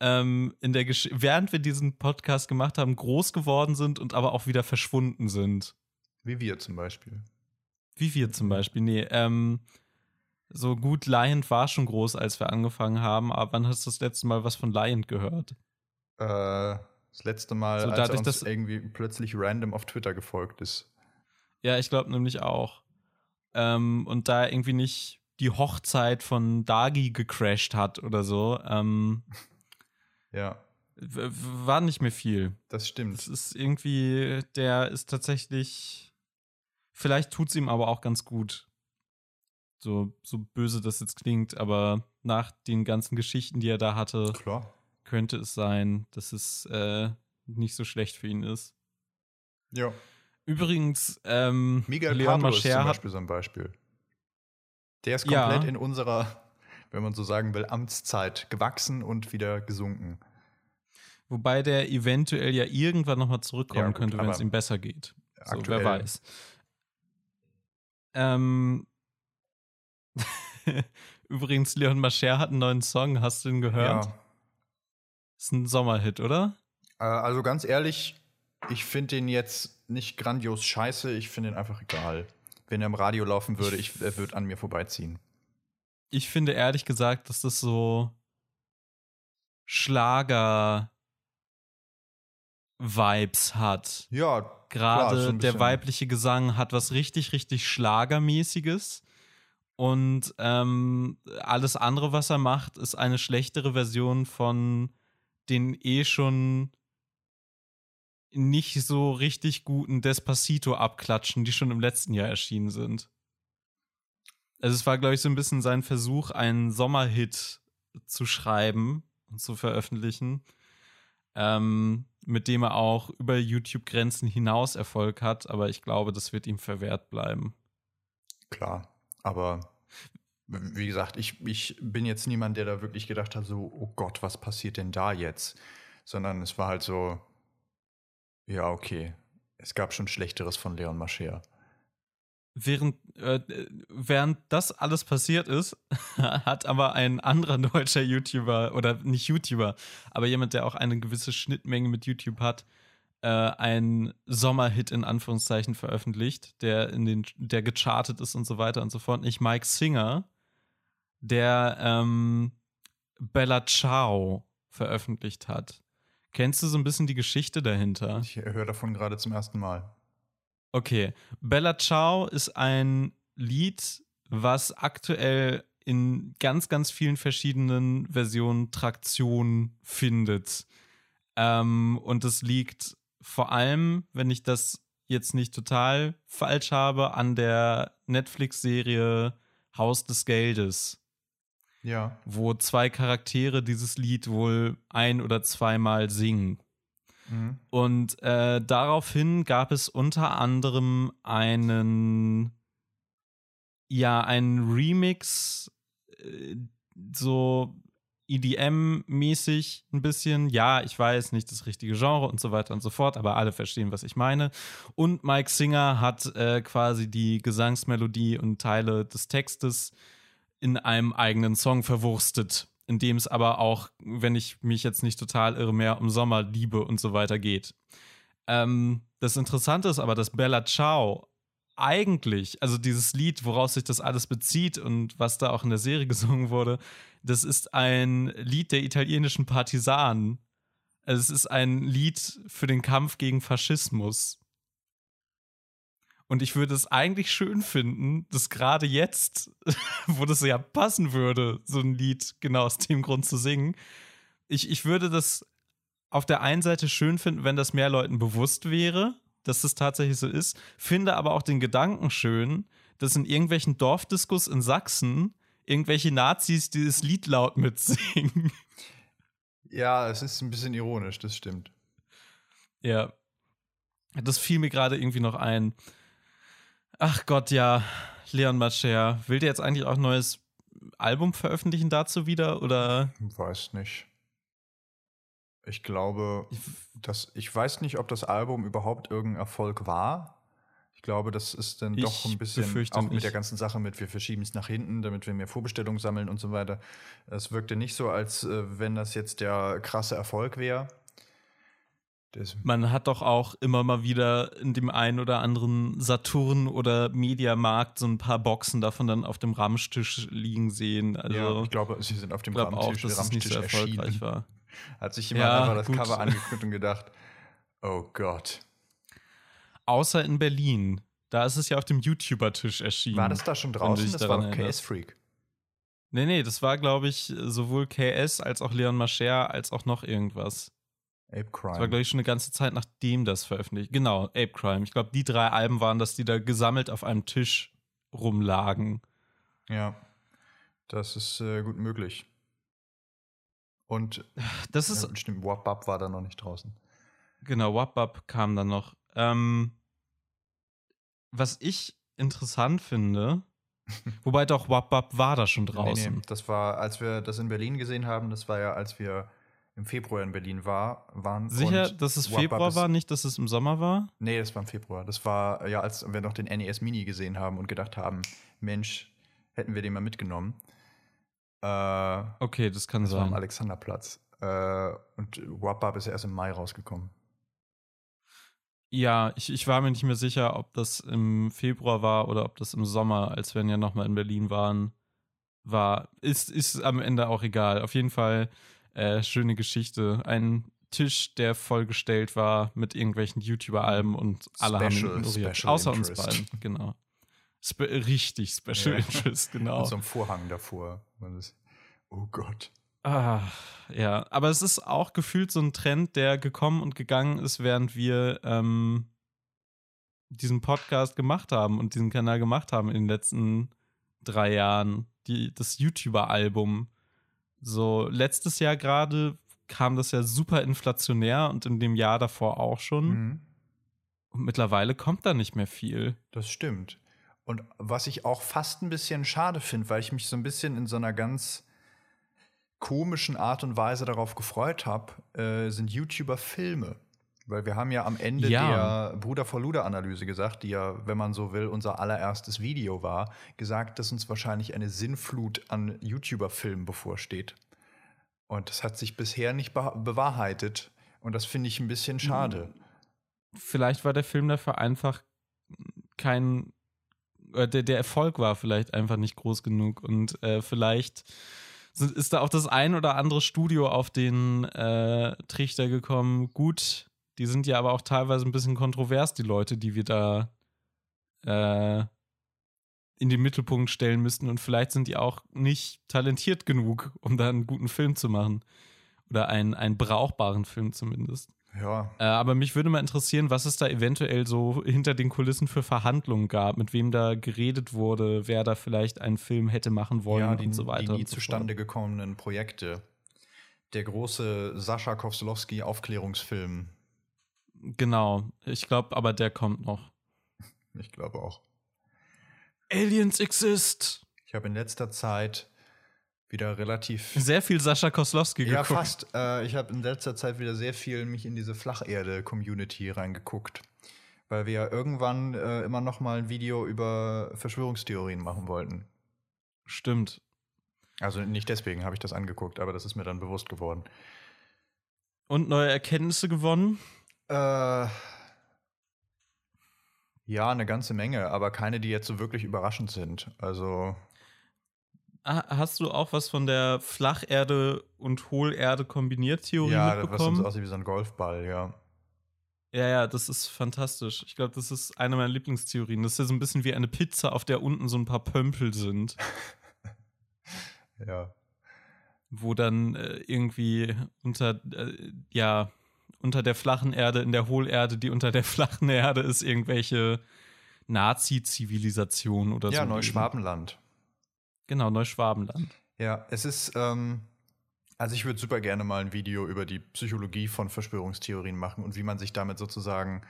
ähm, in der Gesch während wir diesen Podcast gemacht haben, groß geworden sind und aber auch wieder verschwunden sind. Wie wir zum Beispiel. Wie wir zum Beispiel. Nee, ähm, so gut, Lion war schon groß, als wir angefangen haben, aber wann hast du das letzte Mal was von Lion gehört? Äh, das letzte Mal, So, als er uns irgendwie plötzlich random auf Twitter gefolgt ist. Ja, ich glaube nämlich auch. Ähm, und da irgendwie nicht die Hochzeit von Dagi gecrashed hat oder so, ähm, Ja, war nicht mehr viel. das stimmt. Das ist irgendwie, der ist tatsächlich, vielleicht tut es ihm aber auch ganz gut. So, so böse das jetzt klingt, aber nach den ganzen Geschichten, die er da hatte, Klar. könnte es sein, dass es äh, nicht so schlecht für ihn ist. Ja. Übrigens, ähm, Miguel Leon Pablo ist zum Mascher Beispiel so ein Beispiel. Der ist Ja. komplett in unserer, wenn man so sagen will, Amtszeit gewachsen und wieder gesunken. Wobei der eventuell ja irgendwann nochmal zurückkommen Ja, gut, könnte, wenn es ihm besser geht. So, wer weiß. Ähm, (laughs) Übrigens, Leon Mascher hat einen neuen Song. Hast du ihn gehört? Ja. Ist ein Sommerhit, oder? Äh, Also ganz ehrlich, ich finde den jetzt nicht grandios scheiße, ich finde ihn einfach egal. Wenn er im Radio laufen würde, ich, er würde an mir vorbeiziehen. Ich finde ehrlich gesagt, dass das so Schlager-Vibes hat. Ja, Gerade klar, so der weibliche Gesang hat was richtig, richtig Schlagermäßiges. Und ähm, alles andere, was er macht, ist eine schlechtere Version von den eh schon nicht so richtig guten Despacito-Abklatschen, die schon im letzten Jahr erschienen sind. Also es war, glaube ich, so ein bisschen sein Versuch, einen Sommerhit zu schreiben und zu veröffentlichen, ähm, mit dem er auch über YouTube-Grenzen hinaus Erfolg hat, aber ich glaube, das wird ihm verwehrt bleiben. Klar, aber wie gesagt, ich, ich bin jetzt niemand, der da wirklich gedacht hat, so, oh Gott, was passiert denn da jetzt? Sondern es war halt so, ja, okay, es gab schon Schlechteres von Leon Mascher. Während, äh, während das alles passiert ist, (laughs) hat aber ein anderer deutscher YouTuber, oder nicht YouTuber, aber jemand, der auch eine gewisse Schnittmenge mit YouTube hat, äh, einen Sommerhit in Anführungszeichen veröffentlicht, der in den, der gechartet ist und so weiter und so fort. Nicht Mike Singer, der ähm, Bella Ciao veröffentlicht hat. Kennst du so ein bisschen die Geschichte dahinter? Ich höre davon gerade zum ersten Mal. Okay, Bella Ciao ist ein Lied, was aktuell in ganz, ganz vielen verschiedenen Versionen Traktion findet. Ähm, und es liegt vor allem, wenn ich das jetzt nicht total falsch habe, an der Netflix-Serie Haus des Geldes, Ja. wo zwei Charaktere dieses Lied wohl ein- oder zweimal singen. Mhm. Und äh, daraufhin gab es unter anderem einen, ja, einen Remix, äh, so EDM-mäßig ein bisschen. Ja, ich weiß nicht das richtige Genre und so weiter und so fort, aber alle verstehen, was ich meine. Und Mike Singer hat äh, quasi die Gesangsmelodie und Teile des Textes in einem eigenen Song verwurstet, in dem es aber auch, wenn ich mich jetzt nicht total irre, mehr um Sommerliebe und so weiter geht. Ähm, das Interessante ist aber, dass Bella Ciao eigentlich, also dieses Lied, woraus sich das alles bezieht und was da auch in der Serie (laughs) gesungen wurde, das ist ein Lied der italienischen Partisanen. Also es ist ein Lied für den Kampf gegen Faschismus. Und ich würde es eigentlich schön finden, dass gerade jetzt, (laughs) wo das ja passen würde, so ein Lied genau aus dem Grund zu singen, ich, ich würde das auf der einen Seite schön finden, wenn das mehr Leuten bewusst wäre, dass das tatsächlich so ist, finde aber auch den Gedanken schön, dass in irgendwelchen Dorfdiskus in Sachsen irgendwelche Nazis dieses Lied laut mitsingen. Ja, es ist ein bisschen ironisch, das stimmt. Ja. Das fiel mir gerade irgendwie noch ein. Ach Gott, ja. Leon Mascher. Will der jetzt eigentlich auch ein neues Album veröffentlichen dazu wieder? Oder? Weiß nicht. Ich glaube, dass ich weiß nicht, ob das Album überhaupt irgendein Erfolg war. Ich glaube, das ist dann Ich doch ein bisschen auch mit nicht. der ganzen Sache mit, wir verschieben es nach hinten, damit wir mehr Vorbestellungen sammeln und so weiter. Es wirkte nicht so, als äh, wenn das jetzt der krasse Erfolg wäre. Man hat doch auch immer mal wieder in dem einen oder anderen Saturn oder Mediamarkt so ein paar Boxen davon dann auf dem Ramstisch liegen sehen. Also ja, ich glaube, sie sind auf dem glaube auch, Ramstisch, dass es nicht so Ramstisch erfolgreich erschienen. war. Hat sich jemand Ja, einfach das gut. Cover angeguckt und gedacht, oh Gott. Außer in Berlin. Da ist es ja auf dem YouTuber-Tisch erschienen. War das da schon draußen? Das war. KS-Freak. Nee, nee, das war, glaube ich, sowohl KS als auch Leon Mascher als auch noch irgendwas. Ape Das Crime. war, glaube ich, schon eine ganze Zeit, nachdem das veröffentlicht. Genau, Ape Crime. Ich glaube, die drei Alben waren, dass die da gesammelt auf einem Tisch rumlagen. ja, das ist äh, gut möglich. Und Das ist, ja, stimmt, Wap war da noch nicht draußen. genau, Wap kam dann noch. Ähm, was ich interessant finde, (laughs) wobei doch Wap war da schon draußen. Nee, nee, das war, als wir das in Berlin gesehen haben, das war ja, als wir im Februar in Berlin war, waren. Sicher, dass es Wap Februar war, nicht, dass es im Sommer war? Nee, das war im Februar. Das war ja, als wir noch den NES Mini gesehen haben und gedacht haben, Mensch, hätten wir den mal mitgenommen. Äh, Okay, das kann das war am sein. Alexanderplatz. Äh, und Wap ist ja erst im Mai rausgekommen. Ja, ich, ich war mir nicht mehr sicher, ob das im Februar war oder ob das im Sommer, als wir ja nochmal in Berlin waren, war. Ist, ist am Ende auch egal. Auf jeden Fall äh, schöne Geschichte. Ein Tisch, der vollgestellt war mit irgendwelchen YouTuber-Alben und alle haben ihn Special- ignoriert. Special außer uns Interest. beiden, genau. Spe richtig Special Ja. Interest, (laughs) genau. Und so ein Vorhang davor. Oh Gott. Ah, ja, aber es ist auch gefühlt so ein Trend, der gekommen und gegangen ist, während wir ähm, diesen Podcast gemacht haben und diesen Kanal gemacht haben in den letzten drei Jahren. Die, das YouTuber-Album. So, letztes Jahr gerade kam das ja super inflationär und in dem Jahr davor auch schon. Mhm. Und mittlerweile kommt da nicht mehr viel. Das stimmt. Und was ich auch fast ein bisschen schade finde, weil ich mich so ein bisschen in so einer ganz komischen Art und Weise darauf gefreut habe, äh, sind YouTuber-Filme. Weil wir haben ja am Ende Ja. der Bruder vor Luder-Analyse gesagt, die ja, wenn man so will, unser allererstes Video war, gesagt, dass uns wahrscheinlich eine Sinnflut an YouTuber-Filmen bevorsteht. Und das hat sich bisher nicht be bewahrheitet. Und das finde ich ein bisschen schade. Vielleicht war der Film dafür einfach kein. äh, Der, der Erfolg war vielleicht einfach nicht groß genug und äh, vielleicht sind, ist da auch das ein oder andere Studio auf den äh, Trichter gekommen. Gut, die sind ja aber auch teilweise ein bisschen kontrovers, die Leute, die wir da äh, in den Mittelpunkt stellen müssten. Und vielleicht sind die auch nicht talentiert genug, um da einen guten Film zu machen. Oder einen, einen brauchbaren Film zumindest. Ja, Äh, aber mich würde mal interessieren, was es da eventuell so hinter den Kulissen für Verhandlungen gab, mit wem da geredet wurde, wer da vielleicht einen Film hätte machen wollen ja, die, und so weiter. die nie so zustande gekommenen Projekte. Der große Sascha Kowalski-Aufklärungsfilm. fort. Genau. Ich glaube, aber der kommt noch. Ich glaube auch. Aliens exist. Ich habe in letzter Zeit wieder relativ. Sehr viel Sascha Koslowski Ja, geguckt. fast. Äh, ich habe in letzter Zeit wieder sehr viel mich in diese Flacherde-Community reingeguckt. Weil wir ja irgendwann äh, immer noch mal ein Video über Verschwörungstheorien machen wollten. Stimmt. Also nicht deswegen habe ich das angeguckt, aber das ist mir dann bewusst geworden. Und neue Erkenntnisse gewonnen. Äh, ja, eine ganze Menge, aber keine, die jetzt so wirklich überraschend sind. Also, Hast du auch was von der Flacherde und Hohlerde kombiniert Theorie ja, mitbekommen? sonst aussieht wie so ein Golfball, ja. Ja, ja, das ist fantastisch. Ich glaube, das ist eine meiner Lieblingstheorien. Das ist ja so ein bisschen wie eine Pizza, auf der unten so ein paar Pömpel sind, (laughs) Ja. wo dann äh, irgendwie unter, äh, ja, unter der flachen Erde, in der Hohlerde, die unter der (laughs) flachen Erde ist, irgendwelche Nazi-Zivilisation oder so. Ja. Neuschwabenland. Genau, Neuschwabenland. Ja, es ist, ähm, Also ich würde super gerne mal ein Video über die Psychologie von Verschwörungstheorien machen und wie man sich damit sozusagen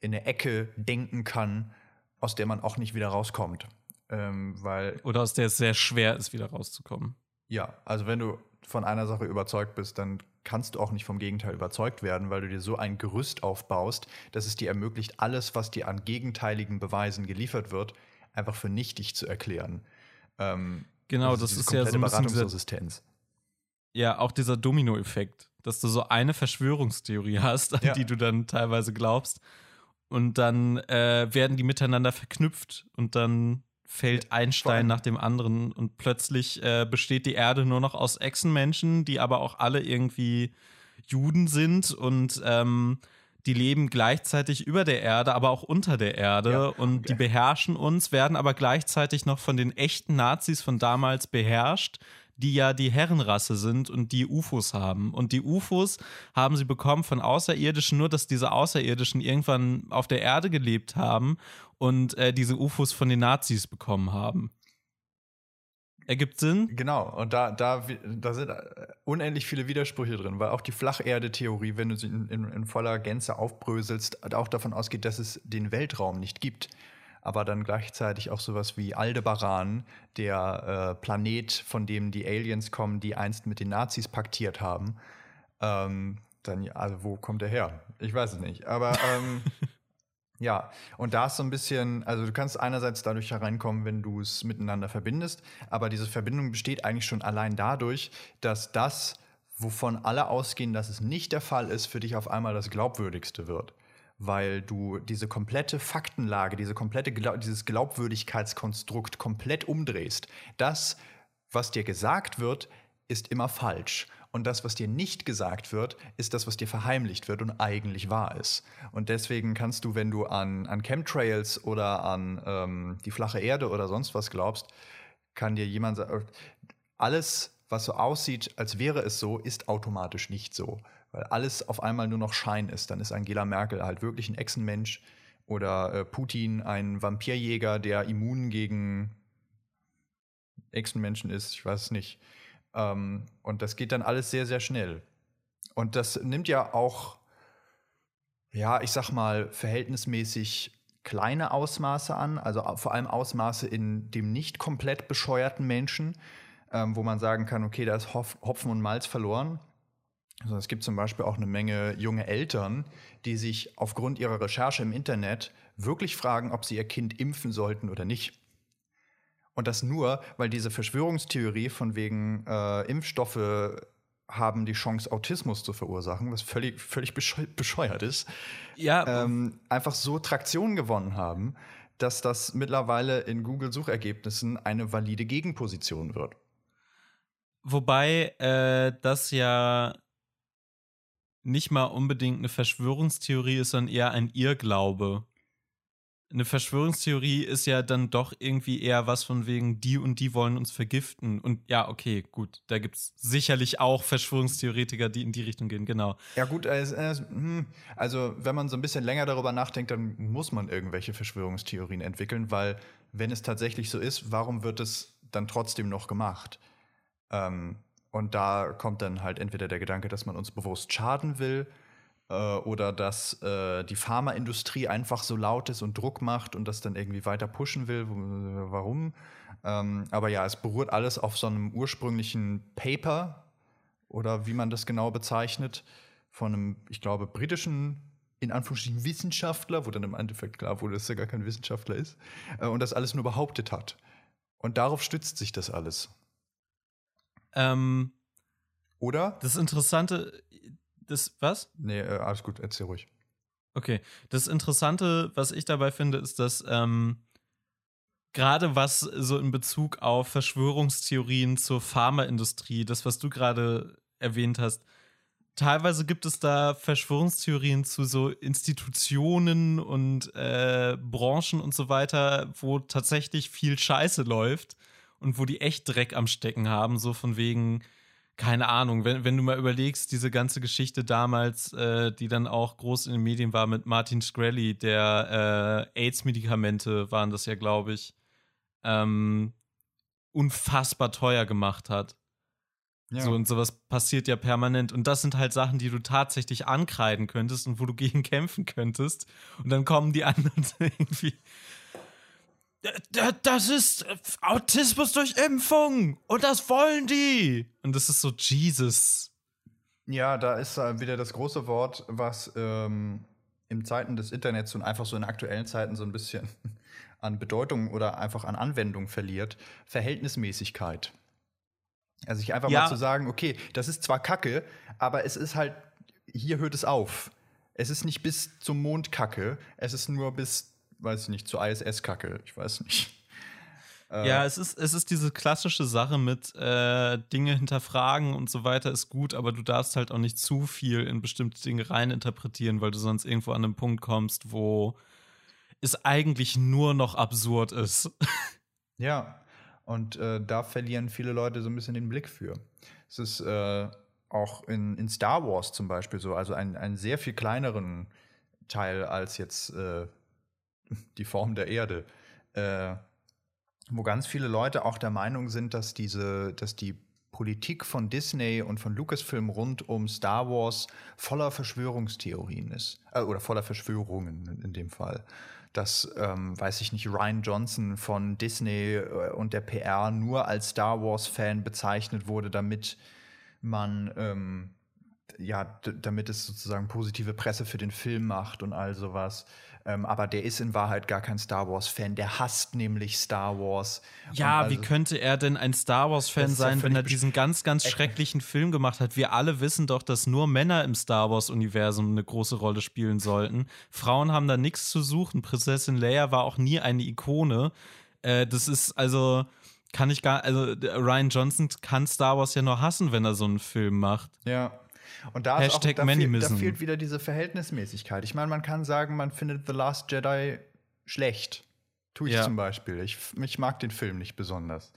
in eine Ecke denken kann, aus der man auch nicht wieder rauskommt. Ähm, weil Oder aus der es sehr schwer ist, wieder rauszukommen. Ja, also wenn du von einer Sache überzeugt bist, dann kannst du auch nicht vom Gegenteil überzeugt werden, weil du dir so ein Gerüst aufbaust, dass es dir ermöglicht, alles, was dir an gegenteiligen Beweisen geliefert wird, einfach für nichtig zu erklären. Ähm, genau, also das ist ja so ein bisschen Beratungsresistenz. Ja, auch dieser Domino-Effekt, dass du so eine Verschwörungstheorie (laughs) hast, an ja. die du dann teilweise glaubst, und dann äh, werden die miteinander verknüpft und dann fällt ein Stein nach dem anderen und plötzlich äh, besteht die Erde nur noch aus Echsenmenschen, die aber auch alle irgendwie Juden sind und ähm, die leben gleichzeitig über der Erde, aber auch unter der Erde ja, und okay. die beherrschen uns, werden aber gleichzeitig noch von den echten Nazis von damals beherrscht, die ja die Herrenrasse sind und die UFOs haben. Und die UFOs haben sie bekommen von Außerirdischen, nur dass diese Außerirdischen irgendwann auf der Erde gelebt haben und äh, diese UFOs von den Nazis bekommen haben. Ergibt Sinn? Genau, und da, da, da sind äh, unendlich viele Widersprüche drin, weil auch die Flacherde-Theorie, wenn du sie in, in, in, voller Gänze aufbröselst, auch davon ausgeht, dass es den Weltraum nicht gibt. Aber dann gleichzeitig auch sowas wie Aldebaran, der äh, Planet, von dem die Aliens kommen, die einst mit den Nazis paktiert haben. Ähm, dann, also wo kommt er her? Ich weiß es nicht. Aber ähm, (laughs) Ja, und da ist so ein bisschen, also du kannst einerseits dadurch hereinkommen, wenn du es miteinander verbindest, aber diese Verbindung besteht eigentlich schon allein dadurch, dass das, wovon alle ausgehen, dass es nicht der Fall ist, für dich auf einmal das Glaubwürdigste wird. Weil du diese komplette Faktenlage, diese komplette, dieses Glaubwürdigkeitskonstrukt komplett umdrehst. Das, was dir gesagt wird, ist immer falsch. Und das, was dir nicht gesagt wird, ist das, was dir verheimlicht wird und eigentlich wahr ist. Und deswegen kannst du, wenn du an, an Chemtrails oder an ähm, die flache Erde oder sonst was glaubst, kann dir jemand sagen, alles, was so aussieht, als wäre es so, ist automatisch nicht so. Weil alles auf einmal nur noch Schein ist. Dann ist Angela Merkel halt wirklich ein Echsenmensch oder äh, Putin ein Vampirjäger, der immun gegen Echsenmenschen ist. Ich weiß es nicht. Ähm, und das geht dann alles sehr, sehr schnell. Und das nimmt ja auch, ja, ich sag mal, verhältnismäßig kleine Ausmaße an, also vor allem Ausmaße in dem nicht komplett bescheuerten Menschen, ähm, wo man sagen kann, okay, da ist Hopfen und Malz verloren. Also es gibt zum Beispiel auch eine Menge junge Eltern, die sich aufgrund ihrer Recherche im Internet wirklich fragen, ob sie ihr Kind impfen sollten oder nicht. Und das nur, weil diese Verschwörungstheorie von wegen äh, Impfstoffe haben die Chance, Autismus zu verursachen, was völlig, völlig bescheuert ist, ja. Ähm, einfach so Traktion gewonnen haben, dass das mittlerweile in Google-Suchergebnissen eine valide Gegenposition wird. Wobei äh, das ja nicht mal unbedingt eine Verschwörungstheorie ist, sondern eher ein Irrglaube eine Verschwörungstheorie ist ja dann doch irgendwie eher was von wegen, die und die wollen uns vergiften. Und ja, okay, gut, da gibt es sicherlich auch Verschwörungstheoretiker, die in die Richtung gehen, genau. Ja, gut, äh, also wenn man so ein bisschen länger darüber nachdenkt, dann muss man irgendwelche Verschwörungstheorien entwickeln, weil wenn es tatsächlich so ist, warum wird es dann trotzdem noch gemacht? Ähm, und da kommt dann halt entweder der Gedanke, dass man uns bewusst schaden will äh, oder dass äh, die Pharmaindustrie einfach so laut ist und Druck macht und das dann irgendwie weiter pushen will. Warum? Ähm, aber ja, es beruht alles auf so einem ursprünglichen Paper oder wie man das genau bezeichnet, von einem, ich glaube, britischen in Anführungsstrichen Wissenschaftler, wo dann im Endeffekt klar wurde, dass er gar kein Wissenschaftler ist, äh, und das alles nur behauptet hat. Und darauf stützt sich das alles. Ähm, Oder? Das Interessante, das, was? Nee, äh, alles gut, erzähl ruhig. Okay. Das Interessante, was ich dabei finde, ist, dass ähm, gerade was so in Bezug auf Verschwörungstheorien zur Pharmaindustrie, das, was du gerade erwähnt hast, teilweise gibt es da Verschwörungstheorien zu so Institutionen und äh, Branchen und so weiter, wo tatsächlich viel Scheiße läuft und wo die echt Dreck am Stecken haben, so von wegen keine Ahnung, wenn, wenn du mal überlegst, diese ganze Geschichte damals, äh, die dann auch groß in den Medien war mit Martin Shkreli, der äh, AIDS-Medikamente waren das ja, glaube ich, ähm, unfassbar teuer gemacht hat. Ja. So und sowas passiert ja permanent. Und das sind halt Sachen, die du tatsächlich ankreiden könntest und wo du gegen kämpfen könntest. Und dann kommen die anderen (laughs) irgendwie. Das ist Autismus durch Impfung und das wollen die. Und das ist so Jesus. Ja, da ist wieder das große Wort, was ähm, in Zeiten des Internets und einfach so in aktuellen Zeiten so ein bisschen (laughs) an Bedeutung oder einfach an Anwendung verliert. Verhältnismäßigkeit. Also sich einfach ja. mal zu sagen, okay, das ist zwar Kacke, aber es ist halt, hier hört es auf. Es ist nicht bis zum Mond Kacke, es ist nur bis, weiß ich nicht, zur ISS Kacke, ich weiß nicht. Äh, ja, es ist, es ist diese klassische Sache mit äh, Dinge hinterfragen und so weiter ist gut, aber du darfst halt auch nicht zu viel in bestimmte Dinge reininterpretieren, weil du sonst irgendwo an einen Punkt kommst, wo es eigentlich nur noch absurd ist. (laughs) Ja, und äh, da verlieren viele Leute so ein bisschen den Blick für. Es ist äh, auch in, in Star Wars zum Beispiel so, also einen sehr viel kleineren Teil als jetzt äh, die Form der Erde, äh, wo ganz viele Leute auch der Meinung sind, dass diese, dass die Politik von Disney und von Lucasfilm rund um Star Wars voller Verschwörungstheorien ist. Äh, oder voller Verschwörungen in dem Fall dass, ähm, weiß ich nicht, Ryan Johnson von Disney äh, und der PR nur als Star Wars-Fan bezeichnet wurde, damit man, ähm, ja, damit es sozusagen positive Presse für den Film macht und all sowas. Ähm, aber der ist in Wahrheit gar kein Star Wars-Fan. Der hasst nämlich Star Wars. Ja, also, wie könnte er denn ein Star Wars-Fan sein, wenn er diesen ganz, ganz schrecklichen Film gemacht hat? Wir alle wissen doch, dass nur Männer im Star Wars-Universum eine große Rolle spielen sollten. Frauen haben da nichts zu suchen. Prinzessin Leia war auch nie eine Ikone. Äh, das ist also kann ich gar, also Ryan Johnson kann Star Wars ja nur hassen, wenn er so einen Film macht. Ja, und da, Hashtag ist auch, da, fehlt, da fehlt wieder diese Verhältnismäßigkeit. Ich meine, man kann sagen, man findet The Last Jedi schlecht. Tue ich ja. zum Beispiel. Ich, ich mag den Film nicht besonders.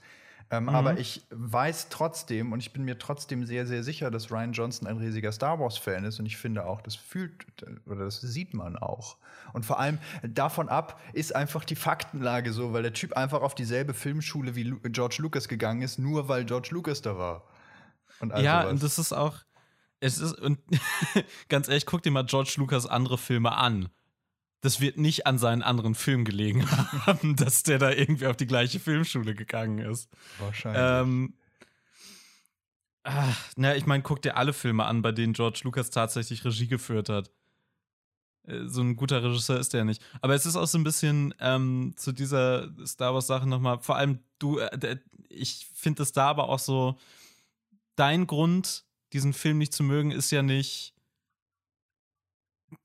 Ähm, mhm. Aber ich weiß trotzdem und ich bin mir trotzdem sehr, sehr sicher, dass Ryan Johnson ein riesiger Star Wars-Fan ist und ich finde auch, das fühlt oder das sieht man auch. Und vor allem davon ab ist einfach die Faktenlage so, weil der Typ einfach auf dieselbe Filmschule wie George Lucas gegangen ist, nur weil George Lucas da war. Und ja, sowas. und das ist auch, es ist, und (laughs) ganz ehrlich, guck dir mal George Lucas andere Filme an. Das wird nicht an seinen anderen Filmen gelegen (laughs) haben, dass der da irgendwie auf die gleiche Filmschule gegangen ist. Wahrscheinlich. Ähm, ach, na, ich meine, guck dir alle Filme an, bei denen George Lucas tatsächlich Regie geführt hat. Äh, so ein guter Regisseur ist der nicht. Aber es ist auch so ein bisschen ähm, zu dieser Star Wars-Sache nochmal, vor allem du, äh, ich finde es da aber auch so, dein Grund, diesen Film nicht zu mögen, ist ja nicht.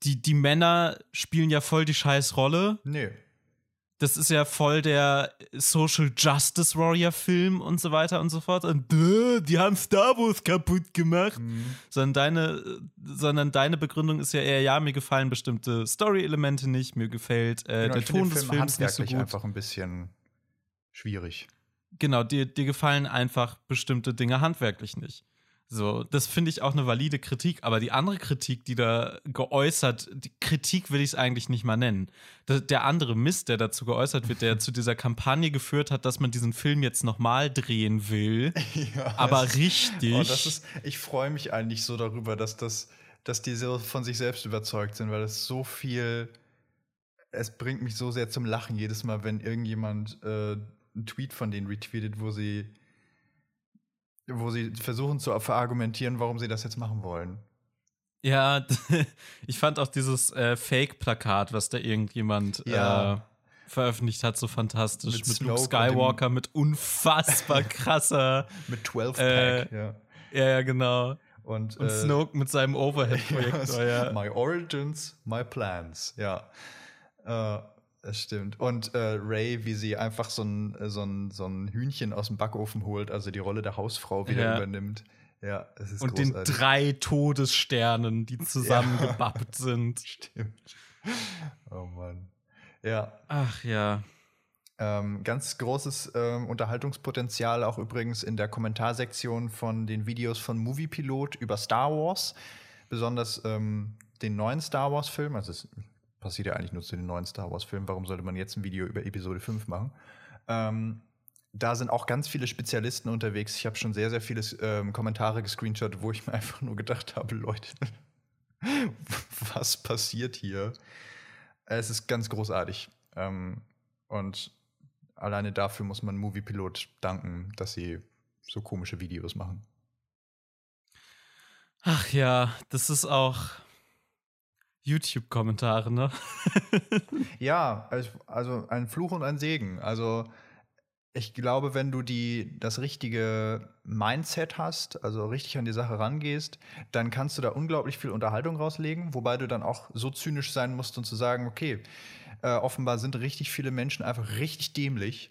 Die, die Männer spielen ja voll die Scheißrolle. Nee. Das ist ja voll der Social Justice Warrior Film und so weiter und so fort. Und duh, die haben Star Wars kaputt gemacht. Mhm. Sondern, deine, sondern deine Begründung ist ja eher, ja, mir gefallen bestimmte Story-Elemente nicht, mir gefällt äh, genau, der Ton des Films nicht so gut. einfach ein bisschen schwierig. Genau, dir, dir gefallen einfach bestimmte Dinge handwerklich nicht. So, das finde ich auch eine valide Kritik, aber die andere Kritik, die da geäußert, die Kritik will ich es eigentlich nicht mal nennen. Der andere Mist, der dazu geäußert wird, der (laughs) zu dieser Kampagne geführt hat, dass man diesen Film jetzt nochmal drehen will, (laughs) ja, aber richtig. Oh, ist, ich freue mich eigentlich so darüber, dass das, dass die so von sich selbst überzeugt sind, weil es so viel, es bringt mich so sehr zum Lachen jedes Mal, wenn irgendjemand äh, einen Tweet von denen retweetet, wo sie wo sie versuchen zu verargumentieren, warum sie das jetzt machen wollen. Ja, (laughs) ich fand auch dieses äh, Fake-Plakat, was da irgendjemand ja. äh, veröffentlicht hat, so fantastisch. Mit, mit Luke Skywalker, mit unfassbar (laughs) krasser. mit 12-Pack, äh, ja. Ja, genau. Und, und äh, Snoke mit seinem (laughs) Overhead-Projektor, ja. My Origins, my plans, ja. Äh, das stimmt. Und äh, Ray, wie sie einfach so ein, so, ein, so ein Hühnchen aus dem Backofen holt, also die Rolle der Hausfrau wieder ja. übernimmt. Ja, es ist Und großartig. den drei Todessternen, die zusammengebappt (laughs) ja. sind. Stimmt. Oh Mann. Ja. Ach ja. Ähm, ganz großes ähm, Unterhaltungspotenzial auch übrigens in der Kommentarsektion von den Videos von Moviepilot über Star Wars. Besonders ähm, den neuen Star Wars-Film. Also es passiert ja eigentlich nur zu den neuen Star Wars-Filmen. Warum sollte man jetzt ein Video über Episode 5 machen? Ähm, da sind auch ganz viele Spezialisten unterwegs. Ich habe schon sehr, sehr viele ähm, Kommentare gescreenshot, wo ich mir einfach nur gedacht habe, Leute, (laughs) was passiert hier? Es ist ganz großartig. Ähm, und alleine dafür muss man Moviepilot danken, dass sie so komische Videos machen. Ach ja, das ist auch YouTube-Kommentare, ne? (laughs) ja, also ein Fluch und ein Segen. Also ich glaube, wenn du die, das richtige Mindset hast, also richtig an die Sache rangehst, dann kannst du da unglaublich viel Unterhaltung rauslegen, wobei du dann auch so zynisch sein musst und zu sagen, okay, äh, offenbar sind richtig viele Menschen einfach richtig dämlich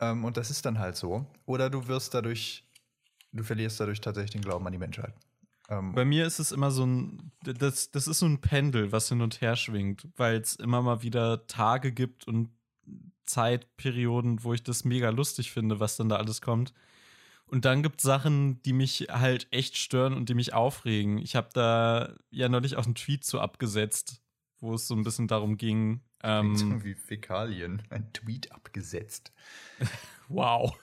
ähm, und das ist dann halt so. Oder du wirst dadurch, du verlierst dadurch tatsächlich den Glauben an die Menschheit. Ähm, Bei mir ist es immer so ein, das, das ist so ein Pendel, was hin und her schwingt, weil es immer mal wieder Tage gibt und Zeitperioden, wo ich das mega lustig finde, was dann da alles kommt. Und dann gibt es Sachen, die mich halt echt stören und die mich aufregen. Ich habe da ja neulich auch einen Tweet zu abgesetzt, wo es so ein bisschen darum ging. Ähm, so wie Fäkalien, ein Tweet abgesetzt. (laughs) wow.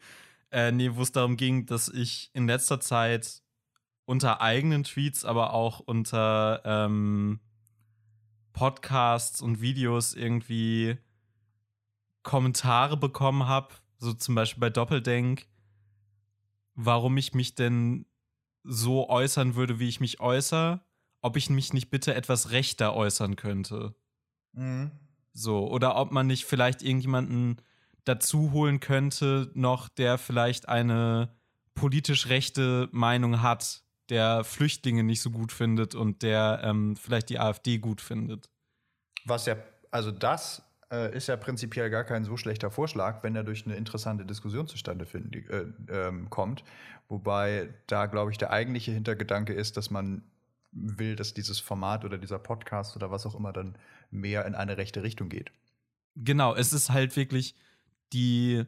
(laughs) äh, nee, wo es darum ging, dass ich in letzter Zeit unter eigenen Tweets, aber auch unter ähm, Podcasts und Videos irgendwie Kommentare bekommen habe, so zum Beispiel bei Doppeldenk, warum ich mich denn so äußern würde, wie ich mich äußere, ob ich mich nicht bitte etwas rechter äußern könnte. Mhm. So, oder ob man nicht vielleicht irgendjemanden dazu holen könnte, noch der vielleicht eine politisch rechte Meinung hat, der Flüchtlinge nicht so gut findet und der ähm, vielleicht die AfD gut findet. Was ja, also das äh, ist ja prinzipiell gar kein so schlechter Vorschlag, wenn er durch eine interessante Diskussion zustande find, äh, ähm, kommt. Wobei da, glaube ich, der eigentliche Hintergedanke ist, dass man will, dass dieses Format oder dieser Podcast oder was auch immer dann mehr in eine rechte Richtung geht. Genau, es ist halt wirklich die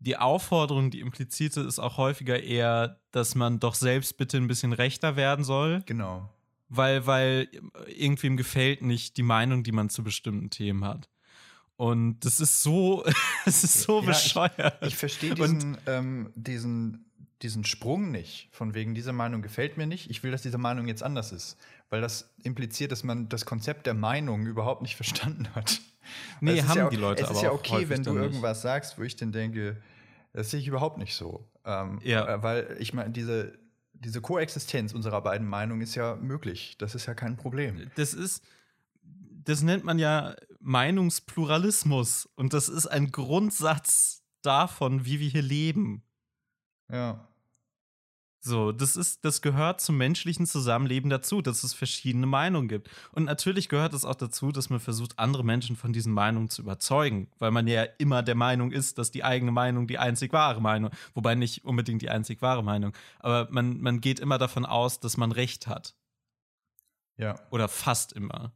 die Aufforderung, die implizite, ist auch häufiger eher, dass man doch selbst bitte ein bisschen rechter werden soll. Genau. Weil, weil irgendwem gefällt nicht die Meinung, die man zu bestimmten Themen hat. Und das ist so, (laughs) es ist so ja, bescheuert. Ich, ich verstehe diesen, ähm, diesen, diesen Sprung nicht. Von wegen, diese Meinung gefällt mir nicht. Ich will, dass diese Meinung jetzt anders ist. Weil das impliziert, dass man das Konzept der Meinung überhaupt nicht (laughs) verstanden hat. Nee, haben ja, die Leute aber. Es ist ja okay, wenn du irgendwas sagst, wo ich dann denke, das sehe ich überhaupt nicht so. Ähm, ja. Äh, weil ich meine, diese, diese Koexistenz unserer beiden Meinungen ist ja möglich. Das ist ja kein Problem. Das ist, das nennt man ja Meinungspluralismus. Und das ist ein Grundsatz davon, wie wir hier leben. Ja. So, das ist, das gehört zum menschlichen Zusammenleben dazu, dass es verschiedene Meinungen gibt. Und natürlich gehört es auch dazu, dass man versucht, andere Menschen von diesen Meinungen zu überzeugen, weil man ja immer der Meinung ist, dass die eigene Meinung die einzig wahre Meinung, wobei nicht unbedingt die einzig wahre Meinung, aber man, man geht immer davon aus, dass man Recht hat. Ja. Oder fast immer.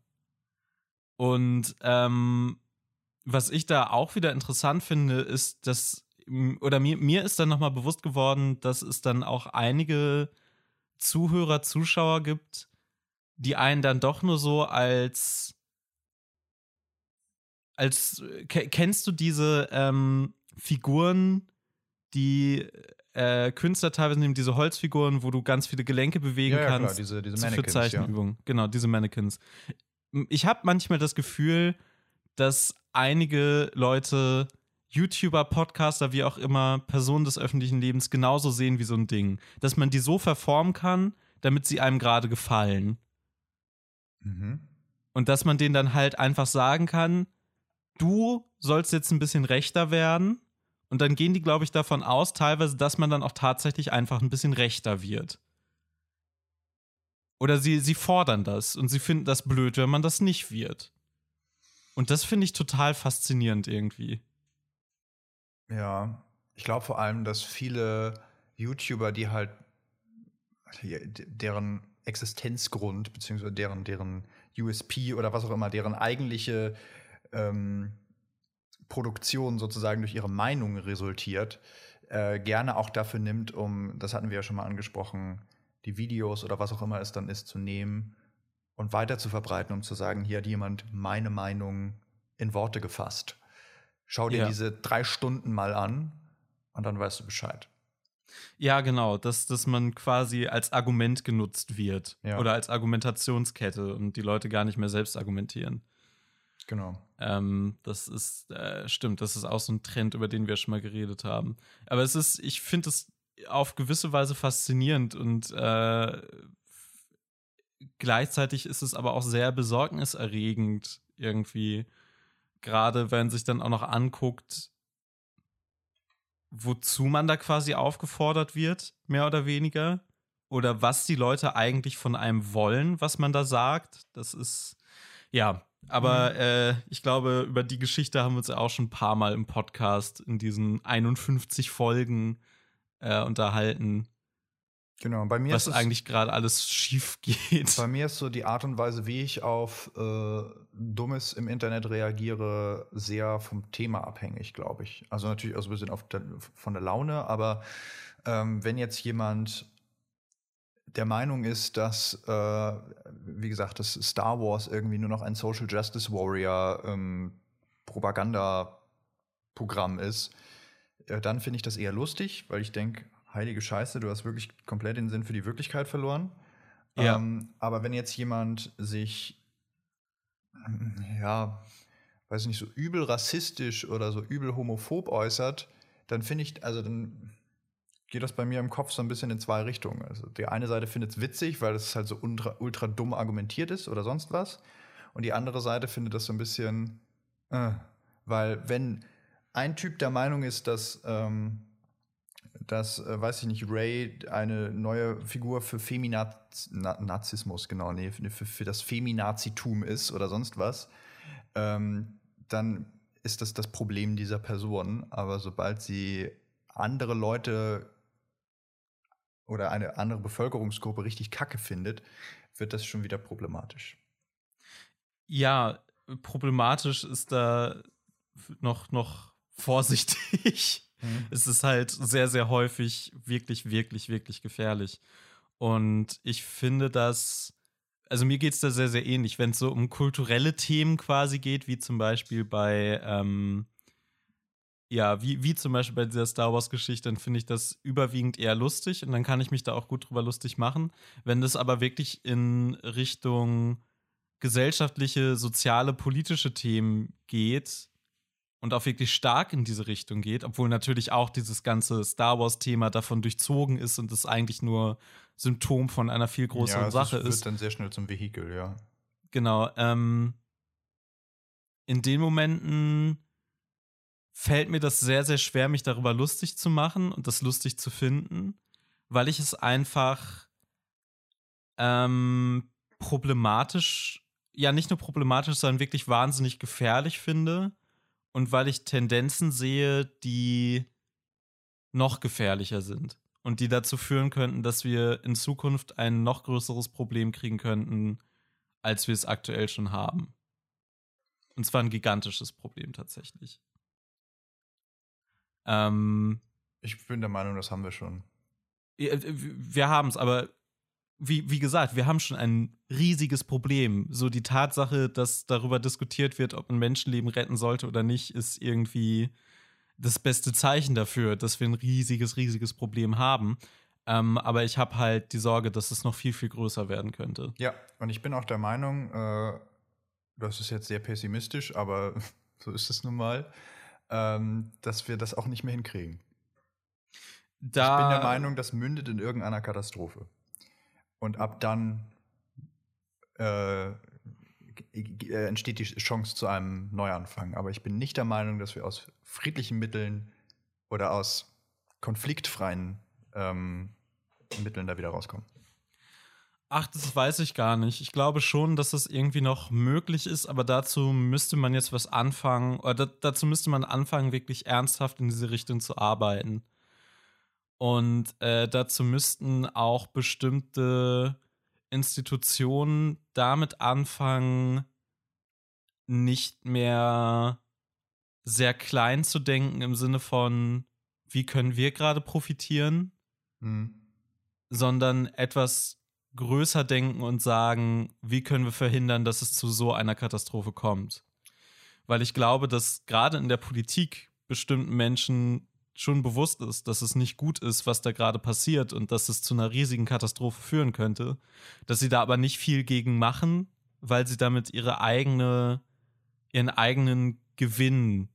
Und ähm, was ich da auch wieder interessant finde, ist, dass oder mir, mir ist dann nochmal bewusst geworden, dass es dann auch einige Zuhörer, Zuschauer gibt, die einen dann doch nur so als als kennst du diese ähm, Figuren, die äh, Künstler teilweise nehmen, diese Holzfiguren, wo du ganz viele Gelenke bewegen ja, ja, kannst. Klar, diese, diese Mannequins, für Zeichenübungen. Ja. Genau, diese Mannequins. Ich habe manchmal das Gefühl, dass einige Leute YouTuber, Podcaster, wie auch immer, Personen des öffentlichen Lebens genauso sehen wie so ein Ding. Dass man die so verformen kann, damit sie einem gerade gefallen. Mhm. Und dass man denen dann halt einfach sagen kann, du sollst jetzt ein bisschen rechter werden. Und dann gehen die, glaube ich, davon aus, teilweise, dass man dann auch tatsächlich einfach ein bisschen rechter wird. Oder sie, sie fordern das und sie finden das blöd, wenn man das nicht wird. Und das finde ich total faszinierend irgendwie. Ja, ich glaube vor allem, dass viele YouTuber, die halt deren Existenzgrund, beziehungsweise deren, deren USP oder was auch immer, deren eigentliche ähm, Produktion sozusagen durch ihre Meinung resultiert, äh, gerne auch dafür nimmt, um, das hatten wir ja schon mal angesprochen, die Videos oder was auch immer es dann ist, zu nehmen und weiter zu verbreiten, um zu sagen, hier hat jemand meine Meinung in Worte gefasst. Schau dir ja. diese drei Stunden mal an Und dann weißt du Bescheid. Ja, genau, dass, dass man quasi als Argument genutzt wird Ja. oder als Argumentationskette und die Leute gar nicht mehr selbst argumentieren. Genau. Ähm, das ist, äh, stimmt, das ist auch so ein Trend, über den wir schon mal geredet haben. Aber es ist, ich finde es auf gewisse Weise faszinierend und äh, gleichzeitig ist es aber auch sehr besorgniserregend irgendwie. Gerade wenn sich dann auch noch anguckt, wozu man da quasi aufgefordert wird, mehr oder weniger. Oder was die Leute eigentlich von einem wollen, was man da sagt. Das ist, ja, aber äh, ich glaube, über die Geschichte haben wir uns ja auch schon ein paar Mal im Podcast in diesen 51 Folgen äh, unterhalten, Genau. Bei mir was ist es, eigentlich gerade alles schief geht. Bei mir ist so die Art und Weise, wie ich auf äh, Dummes im Internet reagiere, sehr vom Thema abhängig, glaube ich. Also natürlich auch so ein bisschen auf der, von der Laune, aber ähm, wenn jetzt jemand der Meinung ist, dass, äh, wie gesagt, dass Star Wars irgendwie nur noch ein Social Justice Warrior ähm, Propaganda-Programm ist, äh, dann finde ich das eher lustig, weil ich denke, heilige Scheiße, du hast wirklich komplett den Sinn für die Wirklichkeit verloren. Ja. Ähm, aber wenn jetzt jemand sich, ja, weiß ich nicht, so übel rassistisch oder so übel homophob äußert, dann finde ich, also dann geht das bei mir im Kopf so ein bisschen in zwei Richtungen. Also die eine Seite findet es witzig, weil es halt so ultra, ultra dumm argumentiert ist oder sonst was. Und die andere Seite findet das so ein bisschen, äh, weil wenn ein Typ der Meinung ist, dass, ähm, dass, äh, weiß ich nicht, Ray eine neue Figur für Feminazismus, genau, nee, für, für das Feminazitum ist oder sonst was, ähm, dann ist das das Problem dieser Person. Aber sobald sie andere Leute oder eine andere Bevölkerungsgruppe richtig kacke findet, wird das schon wieder problematisch. Ja, problematisch ist da noch, noch vorsichtig. Mhm. Es ist halt sehr, sehr häufig wirklich, wirklich, wirklich gefährlich. Und ich finde das, also mir geht es da sehr, sehr ähnlich, wenn es so um kulturelle Themen quasi geht, wie zum Beispiel bei, ähm, ja, wie, wie zum Beispiel bei dieser Star Wars-Geschichte, dann finde ich das überwiegend eher lustig und dann kann ich mich da auch gut drüber lustig machen. Wenn das aber wirklich in Richtung gesellschaftliche, soziale, politische Themen geht und auch wirklich stark in diese Richtung geht, obwohl natürlich auch dieses ganze Star Wars-Thema davon durchzogen ist und es eigentlich nur Symptom von einer viel größeren ja, Sache wird ist. dann sehr schnell zum Vehikel, ja. Genau. Ähm, in den Momenten fällt mir das sehr, sehr schwer, mich darüber lustig zu machen und das lustig zu finden, weil ich es einfach ähm, problematisch, ja nicht nur problematisch, sondern wirklich wahnsinnig gefährlich finde und weil ich Tendenzen sehe, die noch gefährlicher sind und die dazu führen könnten, dass wir in Zukunft ein noch größeres Problem kriegen könnten, als wir es aktuell schon haben. Und zwar ein gigantisches Problem tatsächlich. Ähm, Ich bin der Meinung, das haben wir schon. wir haben es, aber wie, wie gesagt, wir haben schon ein riesiges Problem. So die Tatsache, dass darüber diskutiert wird, ob ein Menschenleben retten sollte oder nicht, ist irgendwie das beste Zeichen dafür, dass wir ein riesiges, riesiges Problem haben. Ähm, aber ich habe halt die Sorge, dass es noch viel, viel größer werden könnte. Ja, und ich bin auch der Meinung, äh, das ist jetzt sehr pessimistisch, aber (laughs) so ist es nun mal, ähm, dass wir das auch nicht mehr hinkriegen. Da, Ich bin der Meinung, das mündet in irgendeiner Katastrophe. Und ab dann äh, äh, entsteht die Chance zu einem Neuanfang. Aber ich bin nicht der Meinung, dass wir aus friedlichen Mitteln oder aus konfliktfreien ähm, Mitteln da wieder rauskommen. Ach, das weiß ich gar nicht. Ich glaube schon, dass das irgendwie noch möglich ist, aber dazu müsste man jetzt was anfangen, oder da, dazu müsste man anfangen, wirklich ernsthaft in diese Richtung zu arbeiten. Und äh, dazu müssten auch bestimmte Institutionen damit anfangen, nicht mehr sehr klein zu denken im Sinne von, wie können wir gerade profitieren, Mhm. sondern etwas größer denken und sagen, wie können wir verhindern, dass es zu so einer Katastrophe kommt. Weil ich glaube, dass gerade in der Politik bestimmten Menschen schon bewusst ist, dass es nicht gut ist, was da gerade passiert und dass es zu einer riesigen Katastrophe führen könnte, dass sie da aber nicht viel gegen machen, weil sie damit ihre eigene, ihren eigenen Gewinn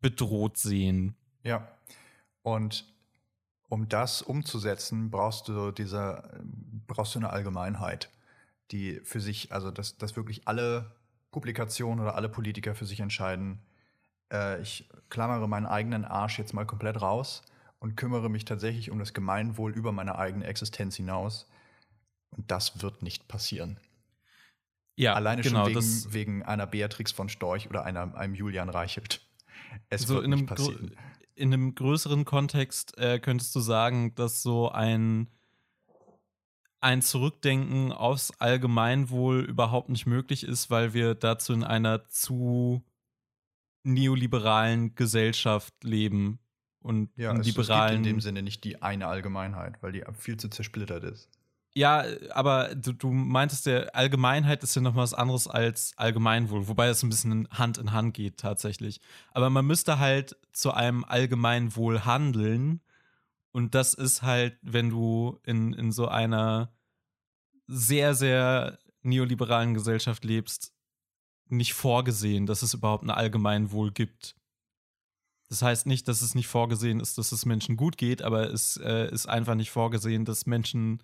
bedroht sehen. Ja. Und um das umzusetzen, brauchst du diese, brauchst du eine Allgemeinheit, die für sich, also dass, dass wirklich alle Publikationen oder alle Politiker für sich entscheiden, äh, ich klammere meinen eigenen Arsch jetzt mal komplett raus und kümmere mich tatsächlich um das Gemeinwohl über meine eigene Existenz hinaus. Und das wird nicht passieren. Ja, Alleine genau, schon wegen, wegen, einer Beatrix von Storch oder einer, einem Julian Reichelt. Es so wird nicht passieren. In einem größeren Kontext äh, könntest du sagen, dass so ein, ein Zurückdenken aufs Allgemeinwohl überhaupt nicht möglich ist, weil wir dazu in einer zu neoliberalen Gesellschaft leben und ja, es, liberalen. Es gibt in dem Sinne nicht die eine Allgemeinheit, weil die viel zu zersplittert ist. Ja, aber du, du meintest ja, Allgemeinheit ist ja noch was anderes als Allgemeinwohl, wobei das ein bisschen Hand in Hand geht tatsächlich. Aber man müsste halt zu einem Allgemeinwohl handeln und das ist halt, wenn du in, in so einer sehr, sehr neoliberalen Gesellschaft lebst, nicht vorgesehen, dass es überhaupt ein Allgemeinwohl gibt. Das heißt nicht, dass es nicht vorgesehen ist, dass es Menschen gut geht, aber es äh, ist einfach nicht vorgesehen, dass Menschen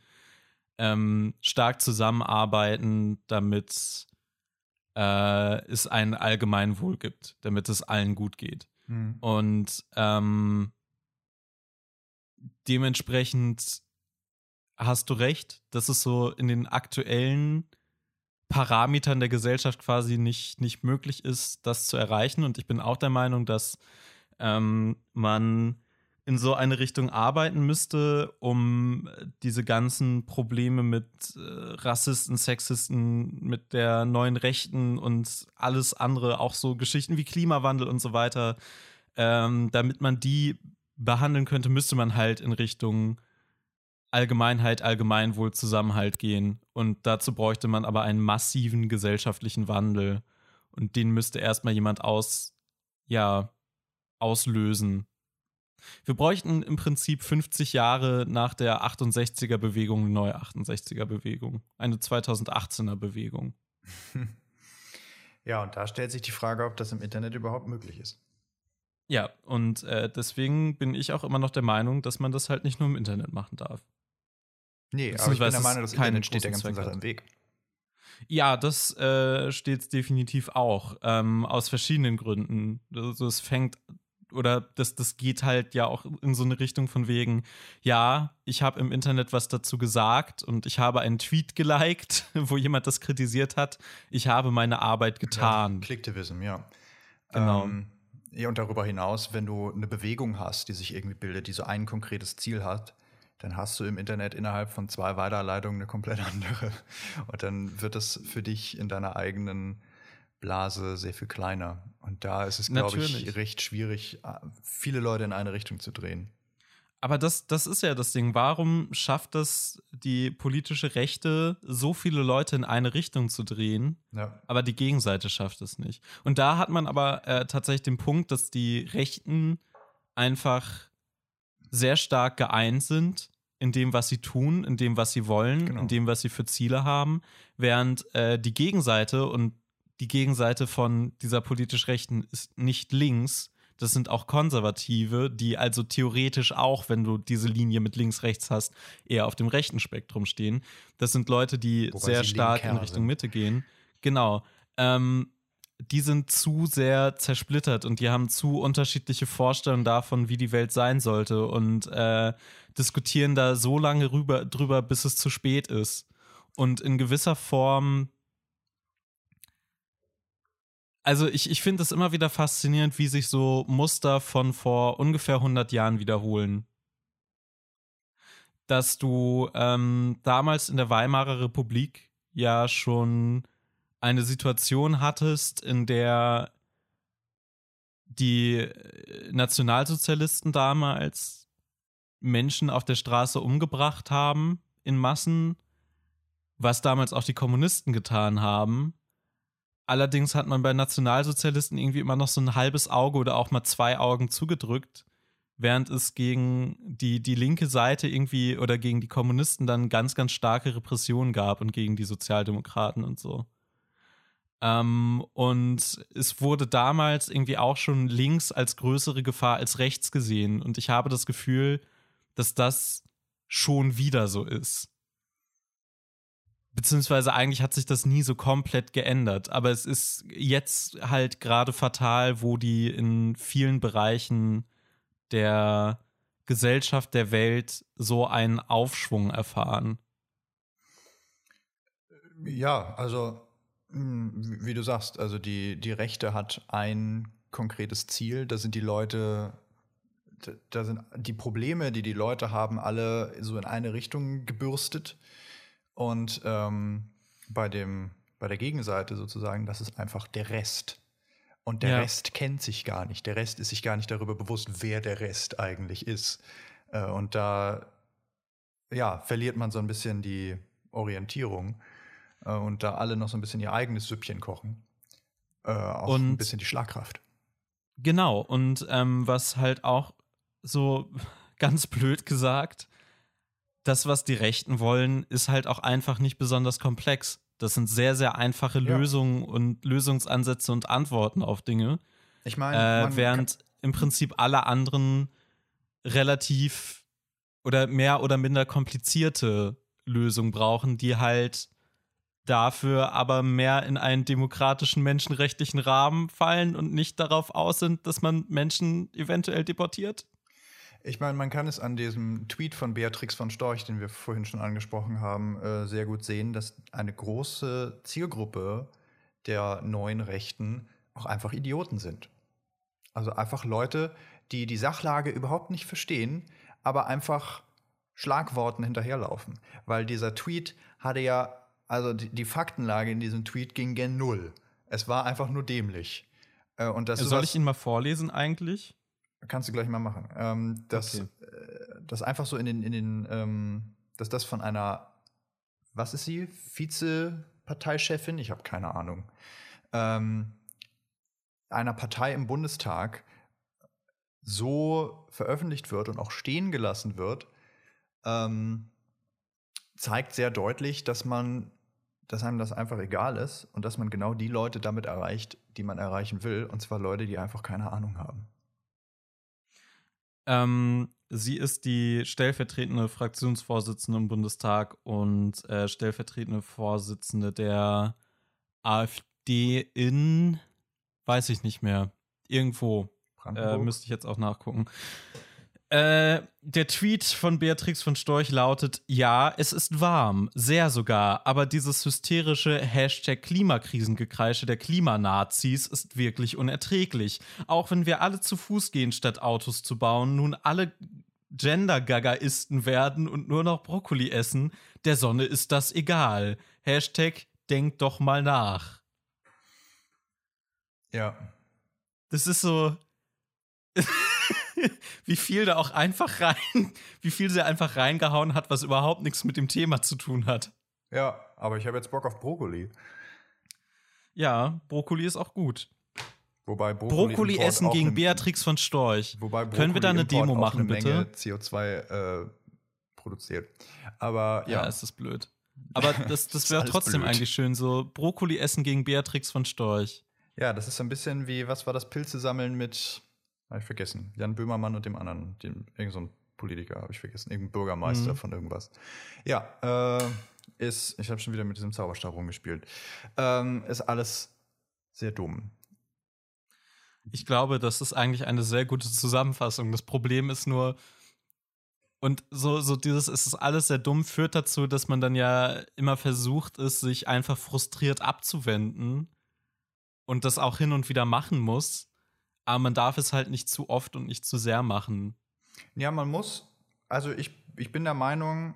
ähm, stark zusammenarbeiten, damit äh, es ein Allgemeinwohl gibt, damit es allen gut geht. Mhm. Und ähm, dementsprechend hast du recht, dass es so in den aktuellen Parametern der Gesellschaft quasi nicht, nicht möglich ist, das zu erreichen. Und ich bin auch der Meinung, dass ähm, man in so eine Richtung arbeiten müsste, um diese ganzen Probleme mit äh, Rassisten, Sexisten, mit der neuen Rechten und alles andere, auch so Geschichten wie Klimawandel und so weiter, ähm, damit man die behandeln könnte, müsste man halt in Richtung Allgemeinheit, Allgemeinwohl, Zusammenhalt gehen. Und dazu bräuchte man aber einen massiven gesellschaftlichen Wandel. Und den müsste erstmal jemand aus, ja, auslösen. Wir bräuchten im Prinzip 50 Jahre nach der 68er Bewegung eine neue 68er Bewegung. Eine 2018er Bewegung. Ja, und da stellt sich die Frage, ob das im Internet überhaupt möglich ist. Ja, und äh, deswegen bin ich auch immer noch der Meinung, dass man das halt nicht nur im Internet machen darf. Nee, aber ich bin der Meinung, das Internet steht der ganzen Sache im Weg. Ja, das äh, steht definitiv auch. Ähm, aus verschiedenen Gründen. Also es fängt oder das, das geht halt ja auch in so eine Richtung von wegen, ja, ich habe im Internet was dazu gesagt und ich habe einen Tweet geliked, (laughs) wo jemand das kritisiert hat. Ich habe meine Arbeit getan. Ja, Clicktivism, ja. Genau. Ähm, ja, und darüber hinaus, wenn du eine Bewegung hast, die sich irgendwie bildet, die so ein konkretes Ziel hat, dann hast du im Internet innerhalb von zwei Weiterleitungen eine komplett (laughs) andere. Und dann wird es für dich in deiner eigenen Blase sehr viel kleiner. Und da ist es, glaube ich, recht schwierig, äh, viele Leute in eine Richtung zu drehen. Aber das, das ist ja das Ding. Warum schafft es die politische Rechte, so viele Leute in eine Richtung zu drehen, ja. aber die Gegenseite schafft es nicht? Und da hat man aber äh, tatsächlich den Punkt, dass die Rechten einfach sehr stark geeint sind in dem, was sie tun, in dem, was sie wollen, genau. in dem, was sie für Ziele haben, während äh, die Gegenseite und die Gegenseite von dieser politisch Rechten ist nicht links, das sind auch Konservative, die also theoretisch auch, wenn du diese Linie mit links-rechts hast, eher auf dem rechten Spektrum stehen. Das sind Leute, die Wobei sehr stark in Richtung sind. Mitte gehen. Genau. Ähm, die sind zu sehr zersplittert und die haben zu unterschiedliche Vorstellungen davon, wie die Welt sein sollte und äh, diskutieren da so lange rüber, drüber, bis es zu spät ist. Und in gewisser Form. Also ich, ich finde es immer wieder faszinierend, wie sich so Muster von vor ungefähr 100 Jahren wiederholen. Dass du ähm, damals in der Weimarer Republik ja schon eine Situation hattest, in der die äh, Nationalsozialisten damals Menschen auf der Straße umgebracht haben in Massen, was damals auch die Kommunisten getan haben, Allerdings hat man bei Nationalsozialisten irgendwie immer noch so ein halbes Auge oder auch mal zwei Augen zugedrückt, während es gegen die, die linke Seite irgendwie oder gegen die Kommunisten dann ganz, ganz starke Repressionen gab und gegen die Sozialdemokraten und so. Ähm, und es wurde damals irgendwie auch schon links als größere Gefahr als rechts gesehen. Und ich habe das Gefühl, dass das schon wieder so ist. Beziehungsweise eigentlich hat sich das nie so komplett geändert. Aber es ist jetzt halt gerade fatal, wo die in vielen Bereichen der Gesellschaft, der Welt so einen Aufschwung erfahren. Ja, also wie du sagst, also die, die Rechte hat ein konkretes Ziel. Da sind die Leute, da sind die Probleme, die die Leute haben, alle so in eine Richtung gebürstet. Und ähm, bei, dem, bei der Gegenseite sozusagen, das ist einfach der Rest. Und der ja. Rest kennt sich gar nicht. Der Rest ist sich gar nicht darüber bewusst, wer der Rest eigentlich ist. Äh, und da ja, verliert man so ein bisschen die Orientierung. Äh, und da alle noch so ein bisschen ihr eigenes Süppchen kochen. Äh, auch und ein bisschen die Schlagkraft. Genau. Und ähm, was halt auch so (laughs) ganz blöd gesagt das, was die Rechten wollen, ist halt auch einfach nicht besonders komplex. Das sind sehr, sehr einfache ja. Lösungen und Lösungsansätze und Antworten auf Dinge. Ich meine, äh, während im Prinzip alle anderen relativ oder mehr oder minder komplizierte Lösungen brauchen, die halt dafür aber mehr in einen demokratischen menschenrechtlichen Rahmen fallen und nicht darauf aus sind, dass man Menschen eventuell deportiert. Ich meine, man kann es an diesem Tweet von Beatrix von Storch, den wir vorhin schon angesprochen haben, äh, sehr gut sehen, dass eine große Zielgruppe der neuen Rechten auch einfach Idioten sind. Also einfach Leute, die die Sachlage überhaupt nicht verstehen, aber einfach Schlagworten hinterherlaufen. Weil dieser Tweet hatte ja, also die, die Faktenlage in diesem Tweet ging gen Null. Es war einfach nur dämlich. Äh, und das Soll ich ihn mal vorlesen eigentlich? Kannst du gleich mal machen. Ähm, dass, okay. äh, das einfach so in den, in den ähm, dass das von einer, was ist sie? Vize-Parteichefin? Ich habe keine Ahnung. Ähm, einer Partei im Bundestag so veröffentlicht wird und auch stehen gelassen wird, ähm, zeigt sehr deutlich, dass man, dass einem das einfach egal ist und dass man genau die Leute damit erreicht, die man erreichen will, und zwar Leute, die einfach keine Ahnung haben. Ähm, sie ist die stellvertretende Fraktionsvorsitzende im Bundestag und äh, stellvertretende Vorsitzende der AfD in, weiß ich nicht mehr, irgendwo. Äh, müsste ich jetzt auch nachgucken. Äh, der Tweet von Beatrix von Storch lautet: Ja, es ist warm, sehr sogar, aber dieses hysterische Hashtag Klimakrisengekreische der Klimanazis ist wirklich unerträglich. Auch wenn wir alle zu Fuß gehen, statt Autos zu bauen, nun alle Gender-Gagaisten werden und nur noch Brokkoli essen, der Sonne ist das egal. Hashtag denkt doch mal nach. Ja. Das ist so. (laughs) (laughs) wie viel da auch einfach rein, (laughs) wie viel sie einfach reingehauen hat, was überhaupt nichts mit dem Thema zu tun hat. Ja, aber ich habe jetzt Bock auf Brokkoli. Ja, Brokkoli ist auch gut. Wobei Brokkoli, Brokkoli essen gegen Beatrix von Storch. Wobei Können wir da eine Demo machen, eine bitte? Menge CO2 äh, produziert. Aber ja. Ja, es ist blöd. Aber das, (laughs) das wäre trotzdem blöd. eigentlich schön, so Brokkoli essen gegen Beatrix von Storch. Ja, das ist so ein bisschen wie, was war das Pilze sammeln mit habe ich vergessen. Jan Böhmermann und dem anderen, dem, irgend so Politiker, habe ich vergessen. Irgendein Bürgermeister mhm. von irgendwas. Ja, äh, ist, ich habe schon wieder mit diesem Zauberstab rumgespielt. Ähm, ist alles sehr dumm. Ich glaube, das ist eigentlich eine sehr gute Zusammenfassung. Das Problem ist nur, und so, so dieses, es ist alles sehr dumm, führt dazu, dass man dann ja immer versucht ist, sich einfach frustriert abzuwenden und das auch hin und wieder machen muss aber man darf es halt nicht zu oft und nicht zu sehr machen. Ja, man muss, also ich, ich bin der Meinung,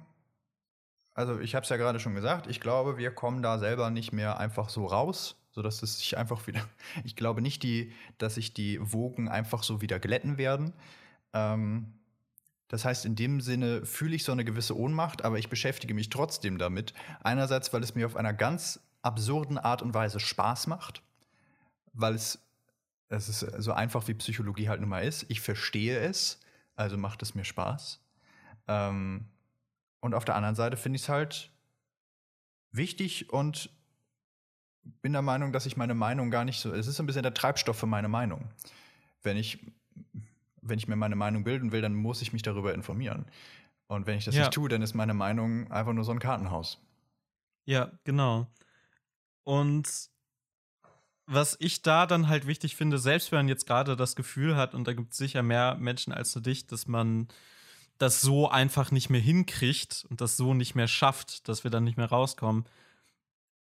also ich habe es ja gerade schon gesagt, ich glaube, wir kommen da selber nicht mehr einfach so raus, sodass es sich einfach (laughs) wieder, ich glaube nicht, die, dass sich die Wogen einfach so wieder glätten werden. Ähm, das heißt, in dem Sinne fühle ich so eine gewisse Ohnmacht, aber ich beschäftige mich trotzdem damit. Einerseits, weil es mir auf einer ganz absurden Art und Weise Spaß macht, weil es, es ist so einfach wie Psychologie halt nun mal ist. Ich verstehe es, also macht es mir Spaß. Ähm, und auf der anderen Seite finde ich es halt wichtig und bin der Meinung, dass ich meine Meinung gar nicht so. Es ist ein bisschen der Treibstoff für meine Meinung. Wenn ich, wenn ich mir meine Meinung bilden will, dann muss ich mich darüber informieren. Und wenn ich das ja. nicht tue, dann ist meine Meinung einfach nur so ein Kartenhaus. Ja, genau. Und was ich da dann halt wichtig finde, selbst wenn man jetzt gerade das Gefühl hat, und da gibt es sicher mehr Menschen als nur dich, dass man das so einfach nicht mehr hinkriegt und das so nicht mehr schafft, dass wir dann nicht mehr rauskommen,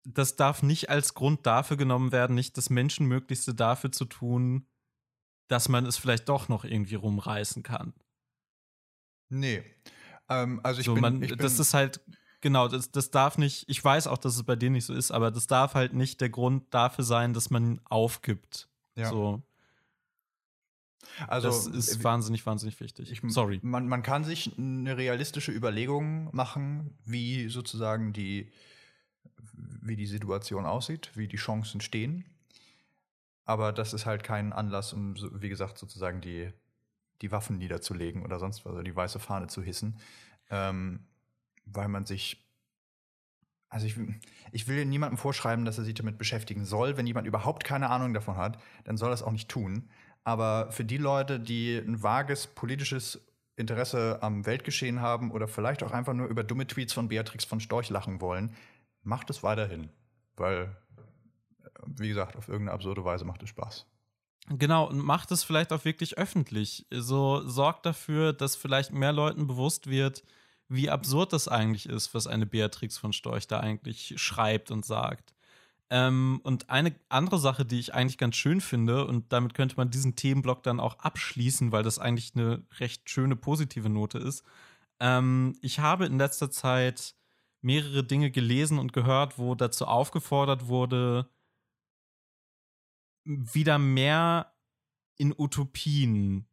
das darf nicht als Grund dafür genommen werden, nicht das Menschenmöglichste dafür zu tun, dass man es vielleicht doch noch irgendwie rumreißen kann. Nee. Ähm, also ich so, bin, man, ich bin das ist halt genau, das, das darf nicht, ich weiß auch, dass es bei dir nicht so ist, aber das darf halt nicht der Grund dafür sein, dass man aufgibt. Ja. So. Also, das ist äh, wahnsinnig, wahnsinnig wichtig. Ich, Sorry. Man, man kann sich eine realistische Überlegung machen, wie sozusagen die, wie die Situation aussieht, wie die Chancen stehen. Aber das ist halt kein Anlass, um, wie gesagt, sozusagen die, die Waffen niederzulegen oder sonst was, also die weiße Fahne zu hissen. Ähm, weil man sich. Also ich, ich will niemandem vorschreiben, dass er sich damit beschäftigen soll. Wenn jemand überhaupt keine Ahnung davon hat, dann soll er es auch nicht tun. Aber für die Leute, die ein vages politisches Interesse am Weltgeschehen haben oder vielleicht auch einfach nur über dumme Tweets von Beatrix von Storch lachen wollen, macht es weiterhin. Weil, wie gesagt, auf irgendeine absurde Weise macht es Spaß. Genau, und macht es vielleicht auch wirklich öffentlich. So sorgt dafür, dass vielleicht mehr Leuten bewusst wird, wie absurd das eigentlich ist, was eine Beatrix von Storch da eigentlich schreibt und sagt. Ähm, und eine andere Sache, die ich eigentlich ganz schön finde, und damit könnte man diesen Themenblock dann auch abschließen, weil das eigentlich eine recht schöne positive Note ist. Ähm, ich habe in letzter Zeit mehrere Dinge gelesen und gehört, wo dazu aufgefordert wurde, wieder mehr in Utopien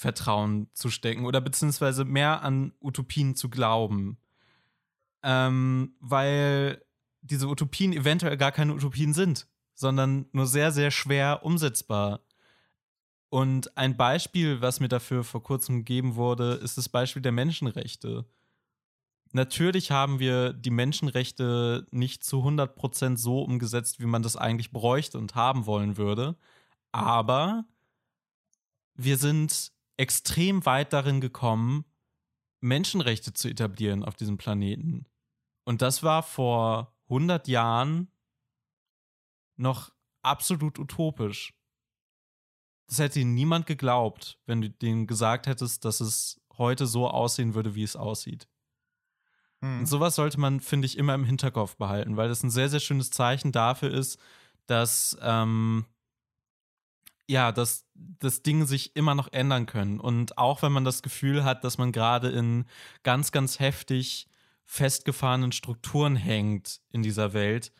Vertrauen zu stecken oder beziehungsweise mehr an Utopien zu glauben. Ähm, weil diese Utopien eventuell gar keine Utopien sind, sondern nur sehr, sehr schwer umsetzbar. Und ein Beispiel, was mir dafür vor kurzem gegeben wurde, ist das Beispiel der Menschenrechte. Natürlich haben wir die Menschenrechte nicht zu 100% so umgesetzt, wie man das eigentlich bräuchte und haben wollen würde, aber wir sind extrem weit darin gekommen, Menschenrechte zu etablieren auf diesem Planeten. Und das war vor 100 Jahren noch absolut utopisch. Das hätte ihnen niemand geglaubt, wenn du denen gesagt hättest, dass es heute so aussehen würde, wie es aussieht. Hm. Und sowas sollte man, finde ich, immer im Hinterkopf behalten, weil das ein sehr, sehr schönes Zeichen dafür ist, dass ähm, ja, dass, dass Dinge sich immer noch ändern können. Und auch wenn man das Gefühl hat, dass man gerade in ganz, ganz heftig festgefahrenen Strukturen hängt in dieser Welt,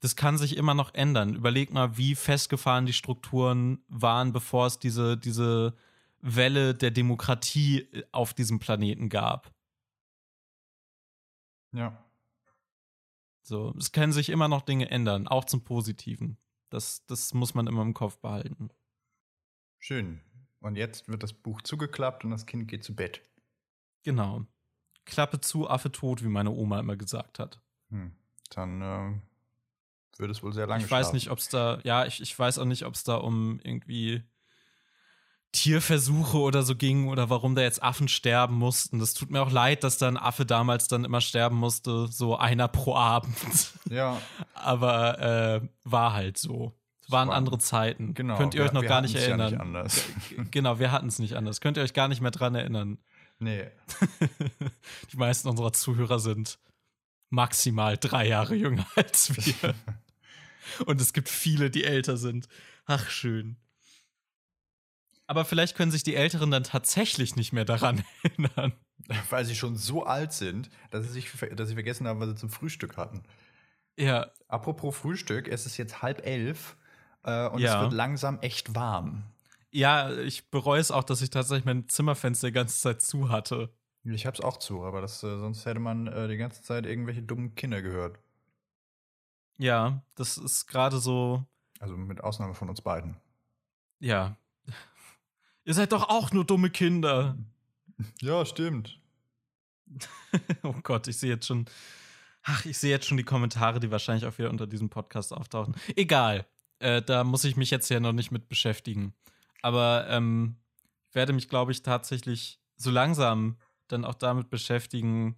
das kann sich immer noch ändern. Überleg mal, wie festgefahren die Strukturen waren, bevor es diese, diese Welle der Demokratie äh, auf diesem Planeten gab. Ja. So, es können sich immer noch Dinge ändern, auch zum Positiven. Das, das muss man immer im Kopf behalten. Schön. Und jetzt wird das Buch zugeklappt und das Kind geht zu Bett. Genau. Klappe zu, Affe tot, wie meine Oma immer gesagt hat. Hm. Dann äh, wird es wohl sehr lange Ich weiß schlafen. nicht, ob es da, ja, ich, ich weiß auch nicht, ob es da um irgendwie Tierversuche oder so ging oder warum da jetzt Affen sterben mussten. Das tut mir auch leid, dass da ein Affe damals dann immer sterben musste, so einer pro Abend. Ja. (laughs) Aber äh, war halt so waren andere Zeiten. Genau. Könnt ihr euch noch gar nicht erinnern? Ja nicht genau, wir hatten es nicht anders. Könnt ihr euch gar nicht mehr dran erinnern? Nee. (laughs) Die meisten unserer Zuhörer sind maximal drei Jahre jünger (laughs) als wir. (laughs) Und es gibt viele, die älter sind. Ach, schön. Aber vielleicht können sich die Älteren dann tatsächlich nicht mehr daran erinnern. Weil sie schon so alt sind, dass sie, sich, dass sie vergessen haben, was sie zum Frühstück hatten. Ja. Apropos Frühstück, es ist jetzt halb elf äh, und ja. es wird langsam echt warm. Ja, ich bereue es auch, dass ich tatsächlich mein Zimmerfenster die ganze Zeit zu hatte. Ich hab's auch zu, aber das, äh, sonst hätte man äh, die ganze Zeit irgendwelche dummen Kinder gehört. Ja, das ist gerade so. Also mit Ausnahme von uns beiden. Ja. (laughs) Ihr seid doch auch nur dumme Kinder. (laughs) Ja, stimmt. (laughs) oh Gott, ich sehe jetzt schon. Ach, ich sehe jetzt schon die Kommentare, die wahrscheinlich auch wieder unter diesem Podcast auftauchen. Egal. Äh, da muss ich mich jetzt ja noch nicht mit beschäftigen. Aber ähm, werde mich, glaube ich, tatsächlich so langsam dann auch damit beschäftigen,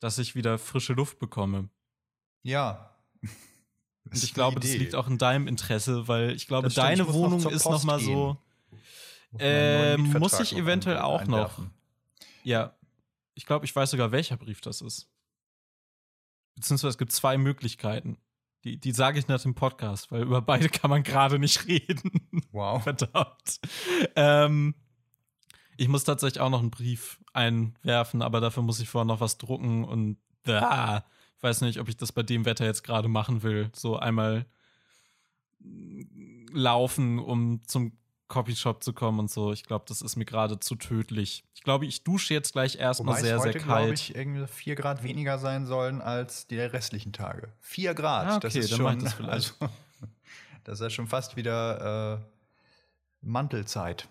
dass ich wieder frische Luft bekomme. Ja. (laughs) Und ich glaube, das liegt auch in deinem Interesse, weil ich glaube, deine ich Wohnung noch ist noch mal so. Äh, muss ich eventuell auch noch. Ja. Ich glaube, ich weiß sogar, welcher Brief das ist. Beziehungsweise es gibt zwei Möglichkeiten. Die, die sage ich nach dem Podcast, weil über beide kann man gerade nicht reden. Wow. (laughs) Verdammt. Ähm, ich muss tatsächlich auch noch einen Brief einwerfen, aber dafür muss ich vorher noch was drucken und ah, ich weiß nicht, ob ich das bei dem Wetter jetzt gerade machen will. So einmal laufen, um zum Copyshop zu kommen und so. Ich glaube, das ist mir gerade zu tödlich. Ich glaube, ich dusche jetzt gleich erstmal sehr, heute, sehr kalt. ich, irgendwie vier Grad weniger sein sollen als die restlichen Tage. Vier Grad, ah, okay, das ist schon, das, also, (laughs) das ist ja schon fast wieder äh, Mantelzeit.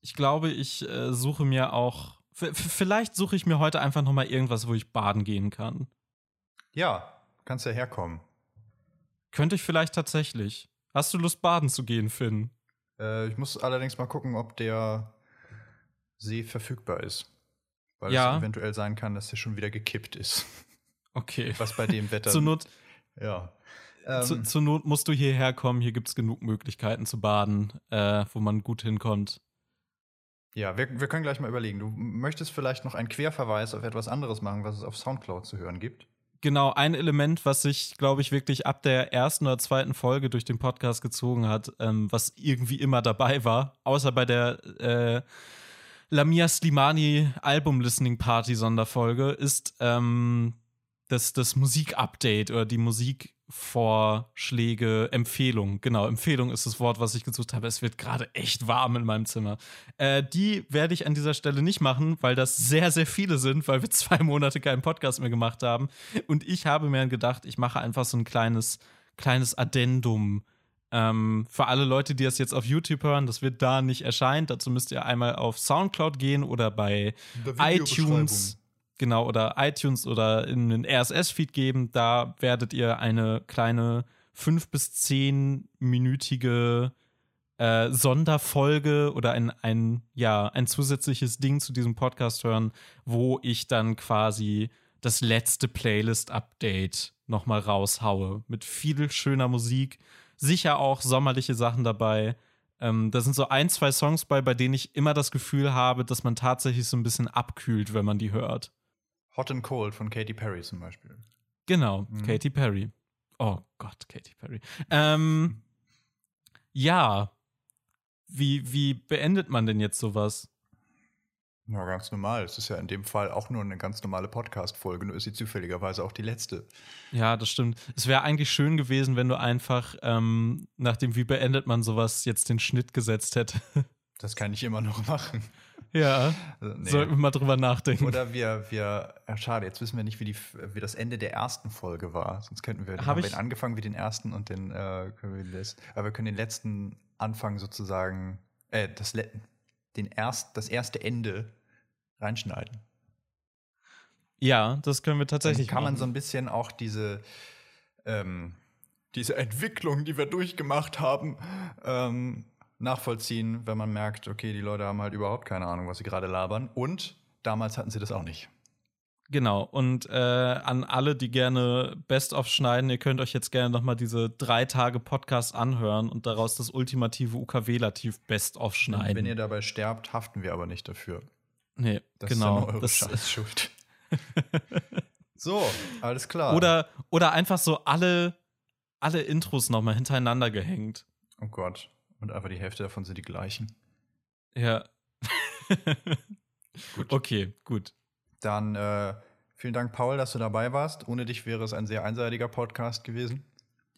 Ich glaube, ich äh, suche mir auch, vielleicht suche ich mir heute einfach noch mal irgendwas, wo ich baden gehen kann. Ja, kannst ja herkommen. Könnte ich vielleicht tatsächlich. Hast du Lust, baden zu gehen, Finn? Äh, ich muss allerdings mal gucken, ob der See verfügbar ist. Weil ja. es eventuell sein kann, dass er schon wieder gekippt ist. (laughs) Okay. Was bei dem Wetter. zur Not. Ja. zu, ähm, zur Not musst du hierher kommen. Hier gibt es genug Möglichkeiten zu baden, äh, wo man gut hinkommt. Ja, wir, wir können gleich mal überlegen. Du möchtest vielleicht noch einen Querverweis auf etwas anderes machen, was es auf Soundcloud zu hören gibt? Genau, ein Element, was sich, glaube ich, wirklich ab der ersten oder zweiten Folge durch den Podcast gezogen hat, ähm, was irgendwie immer dabei war, außer bei der äh, Lamia Slimani Album Listening Party Sonderfolge, ist ähm, das, das Musik-Update oder die Musikvorschläge, Empfehlung. Genau, Empfehlung ist das Wort, was ich gesucht habe. Es wird gerade echt warm in meinem Zimmer. Äh, die werde ich an dieser Stelle nicht machen, weil das sehr, sehr viele sind, weil wir (laughs) zwei Monate keinen Podcast mehr gemacht haben. Und ich habe mir gedacht, ich mache einfach so ein kleines, kleines Addendum. Ähm, für alle Leute, die das jetzt auf YouTube hören, das wird da nicht erscheinen. Dazu müsst ihr einmal auf Soundcloud gehen oder bei iTunes genau, oder iTunes oder in den RSS-Feed geben. Da werdet ihr eine kleine fünf- bis zehnminütige äh, Sonderfolge oder ein, ein, ja, ein zusätzliches Ding zu diesem Podcast hören, wo ich dann quasi das letzte Playlist-Update nochmal raushaue. Mit viel schöner Musik. Sicher auch sommerliche Sachen dabei. Ähm, da sind so ein, zwei Songs bei, bei denen ich immer das Gefühl habe, dass man tatsächlich so ein bisschen abkühlt, wenn man die hört. Hot and Cold von Katy Perry zum Beispiel. Genau, mhm. Katy Perry. Oh Gott, Katy Perry. Ähm, ja. Wie, wie beendet man denn jetzt sowas? Na, ganz normal. Es ist ja in dem Fall auch nur eine ganz normale Podcast-Folge, nur ist sie zufälligerweise auch die letzte. Ja, das stimmt. Es wäre eigentlich schön gewesen, wenn du einfach ähm, nach dem Wie beendet man sowas jetzt den Schnitt gesetzt hätte. Das kann ich immer noch machen. Ja. Also, nee. Sollten wir mal drüber nachdenken. Oder wir, wir, ja, schade, jetzt wissen wir nicht, wie, die, wie das Ende der ersten Folge war. Sonst könnten wir, Hab haben wir angefangen wie den ersten und den, äh, können wir das, aber wir können den letzten Anfang sozusagen, äh, das, den erst, das erste Ende reinschneiden. Ja, das können wir tatsächlich. Dann kann man so ein bisschen auch diese, ähm, diese Entwicklung, die wir durchgemacht haben, ähm, nachvollziehen, wenn man merkt, okay, die Leute haben halt überhaupt keine Ahnung, was sie gerade labern. Und damals hatten sie das auch nicht. Genau. Und äh, an alle, die gerne Best-of schneiden, ihr könnt euch jetzt gerne nochmal diese drei Tage Podcast anhören und daraus das ultimative UKW-Lativ Best-of schneiden. wenn ihr dabei sterbt, haften wir aber nicht dafür. Nee, das genau. Ist eure das ist schuld. (laughs) (laughs) so, alles klar. Oder, oder einfach so alle, alle Intros nochmal hintereinander gehängt. Oh Gott. Und einfach die Hälfte davon sind die gleichen. Ja. (laughs) gut. Okay, gut. Dann äh, vielen Dank, Paul, dass du dabei warst. Ohne dich wäre es ein sehr einseitiger Podcast gewesen.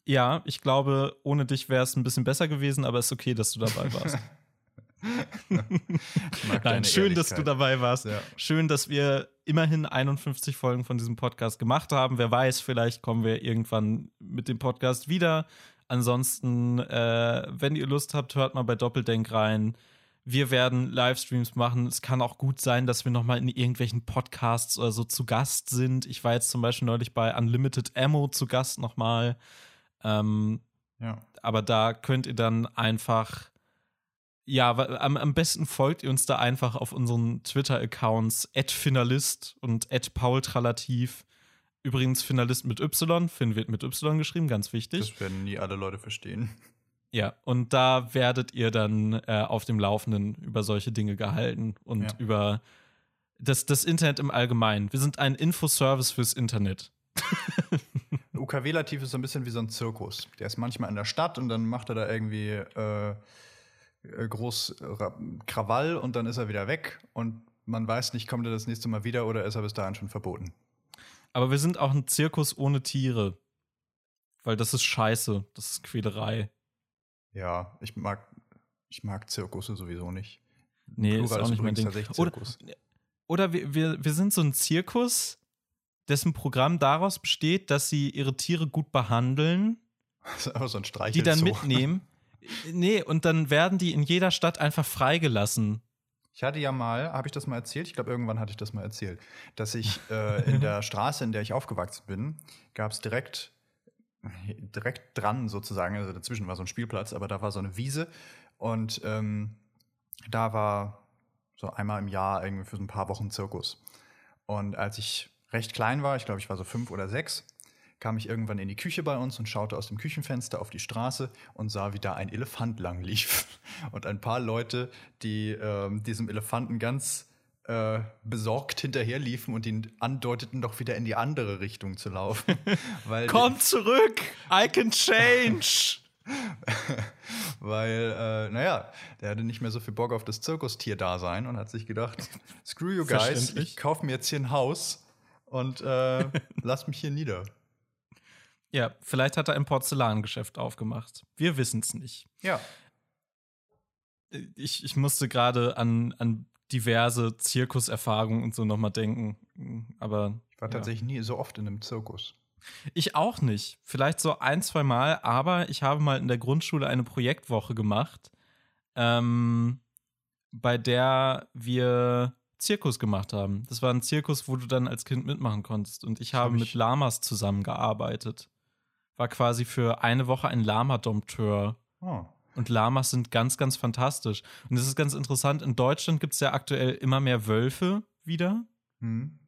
Ja, ich glaube, ohne dich wäre es ein bisschen besser gewesen, aber es ist okay, dass du dabei warst. (laughs) (laughs) Nein, schön, dass du dabei warst. Ja. Schön, dass wir immerhin 51 Folgen von diesem Podcast gemacht haben. Wer weiß, vielleicht kommen wir irgendwann mit dem Podcast wieder. Ansonsten, äh, wenn ihr Lust habt, hört mal bei Doppeldenk rein. Wir werden Livestreams machen. Es kann auch gut sein, dass wir noch mal in irgendwelchen Podcasts oder so zu Gast sind. Ich war jetzt zum Beispiel neulich bei Unlimited Ammo zu Gast noch mal. Ähm, Ja. aber da könnt ihr dann einfach, ja, am, am besten folgt ihr uns da einfach auf unseren Twitter-Accounts @finalist und @paultralativ. Übrigens Finalist mit Y, Finn wird mit Y geschrieben, ganz wichtig. Das werden nie alle Leute verstehen. Ja, und da werdet ihr dann äh, auf dem Laufenden über solche Dinge gehalten und Ja. über das, das Internet im Allgemeinen. Wir sind ein Infoservice fürs Internet. (laughs) UKW-Lativ ist so ein bisschen wie so ein Zirkus. Der ist manchmal in der Stadt und dann macht er da irgendwie äh, äh, groß Ra- Krawall und dann ist er wieder weg und man weiß nicht, kommt er das nächste Mal wieder oder ist er bis dahin schon verboten. Aber wir sind auch ein Zirkus ohne Tiere. Weil das ist scheiße. Das ist Quälerei. Ja, ich mag, ich mag Zirkusse sowieso nicht. Nee, ist Plural auch nicht mein Ding. tatsächlich Oder, Zirkus. oder wir, wir, wir sind so ein Zirkus, dessen Programm daraus besteht, dass sie ihre Tiere gut behandeln, (laughs) Das ist einfach so ein Streich. die dann mitnehmen. Nee, und dann werden die in jeder Stadt einfach freigelassen. Ich hatte ja mal, habe ich das mal erzählt? Ich glaube, irgendwann hatte ich das mal erzählt, dass ich äh, in der (laughs) Straße, in der ich aufgewachsen bin, gab es direkt, direkt dran sozusagen, also dazwischen war so ein Spielplatz, aber da war so eine Wiese und ähm, da war so einmal im Jahr irgendwie für so ein paar Wochen Zirkus. Und als ich recht klein war, ich glaube, ich war so fünf oder sechs, kam ich irgendwann in die Küche bei uns und schaute aus dem Küchenfenster auf die Straße und sah, wie da ein Elefant lang lief. (laughs) Und ein paar Leute, die ähm, diesem Elefanten ganz äh, besorgt hinterherliefen und ihn andeuteten, doch wieder in die andere Richtung zu laufen. (laughs) Komm zurück! I can change! (laughs) Weil, äh, naja, der hatte nicht mehr so viel Bock auf das Zirkustier-Dasein und hat sich gedacht, screw you guys, ich kaufe mir jetzt hier ein Haus und äh, lass mich hier nieder. Ja, vielleicht hat er ein Porzellangeschäft aufgemacht. Wir wissen es nicht. Ja. Ich, ich musste gerade an, an diverse Zirkuserfahrungen und so nochmal denken. Aber Ich war ja. tatsächlich nie so oft in einem Zirkus. Ich auch nicht. Vielleicht so ein, zwei Mal, aber ich habe mal in der Grundschule eine Projektwoche gemacht, ähm, bei der wir Zirkus gemacht haben. Das war ein Zirkus, wo du dann als Kind mitmachen konntest. Und ich habe hab ich- mit Lamas zusammengearbeitet. War quasi für eine Woche ein Lama-Dompteur. Oh. Und Lamas sind ganz, ganz fantastisch. Und es ist ganz interessant, in Deutschland gibt es ja aktuell immer mehr Wölfe wieder. Hm.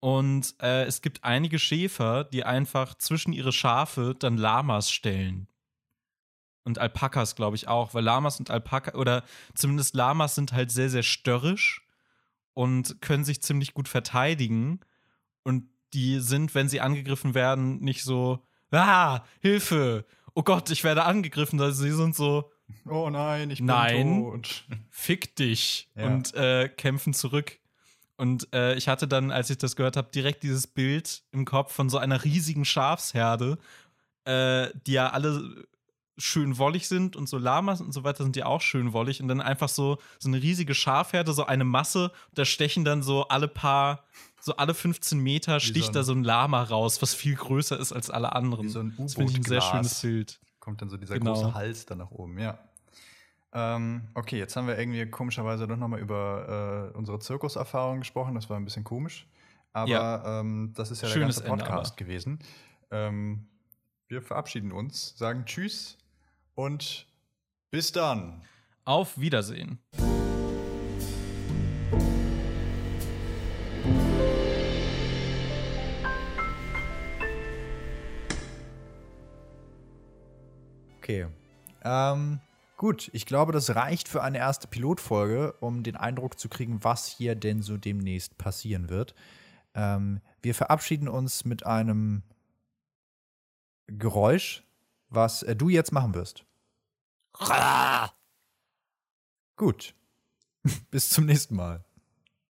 Und äh, es gibt einige Schäfer, die einfach zwischen ihre Schafe dann Lamas stellen. Und Alpakas, glaube ich, auch, weil Lamas und Alpaka, oder zumindest Lamas sind halt sehr, sehr störrisch und können sich ziemlich gut verteidigen. Und die sind, wenn sie angegriffen werden, nicht so, ah, Hilfe, oh Gott, ich werde angegriffen. Also sie sind so, Oh nein, ich bin Nein. tot. fick dich Ja. und äh, kämpfen zurück. Und äh, ich hatte dann, als ich das gehört habe, direkt dieses Bild im Kopf von so einer riesigen Schafsherde, äh, die ja alle schön wollig sind und so Lamas und so weiter sind ja auch schön wollig und dann einfach so so eine riesige Schafherde, so eine Masse, da stechen dann so alle paar, so alle 15 Meter sticht so ein- da so ein Lama raus, was viel größer ist als alle anderen. Wie so ein das finde ich ein sehr U-Boot-Glas. schönes Bild. Kommt dann so dieser Genau. große Hals da nach oben, ja. Ähm, okay, jetzt haben wir irgendwie komischerweise doch nochmal über äh, unsere Zirkuserfahrung gesprochen. Das war ein bisschen komisch. Aber Ja. ähm, das ist ja Schönes der ganze Ende, Podcast aber. gewesen. Ähm, wir verabschieden uns, sagen Tschüss und bis dann. Auf Wiedersehen. Okay. Ähm, gut, ich glaube, das reicht für eine erste Pilotfolge, um den Eindruck zu kriegen, was hier denn so demnächst passieren wird. Ähm, wir verabschieden uns mit einem Geräusch, was äh, du jetzt machen wirst. Gut. (laughs) Bis zum nächsten Mal.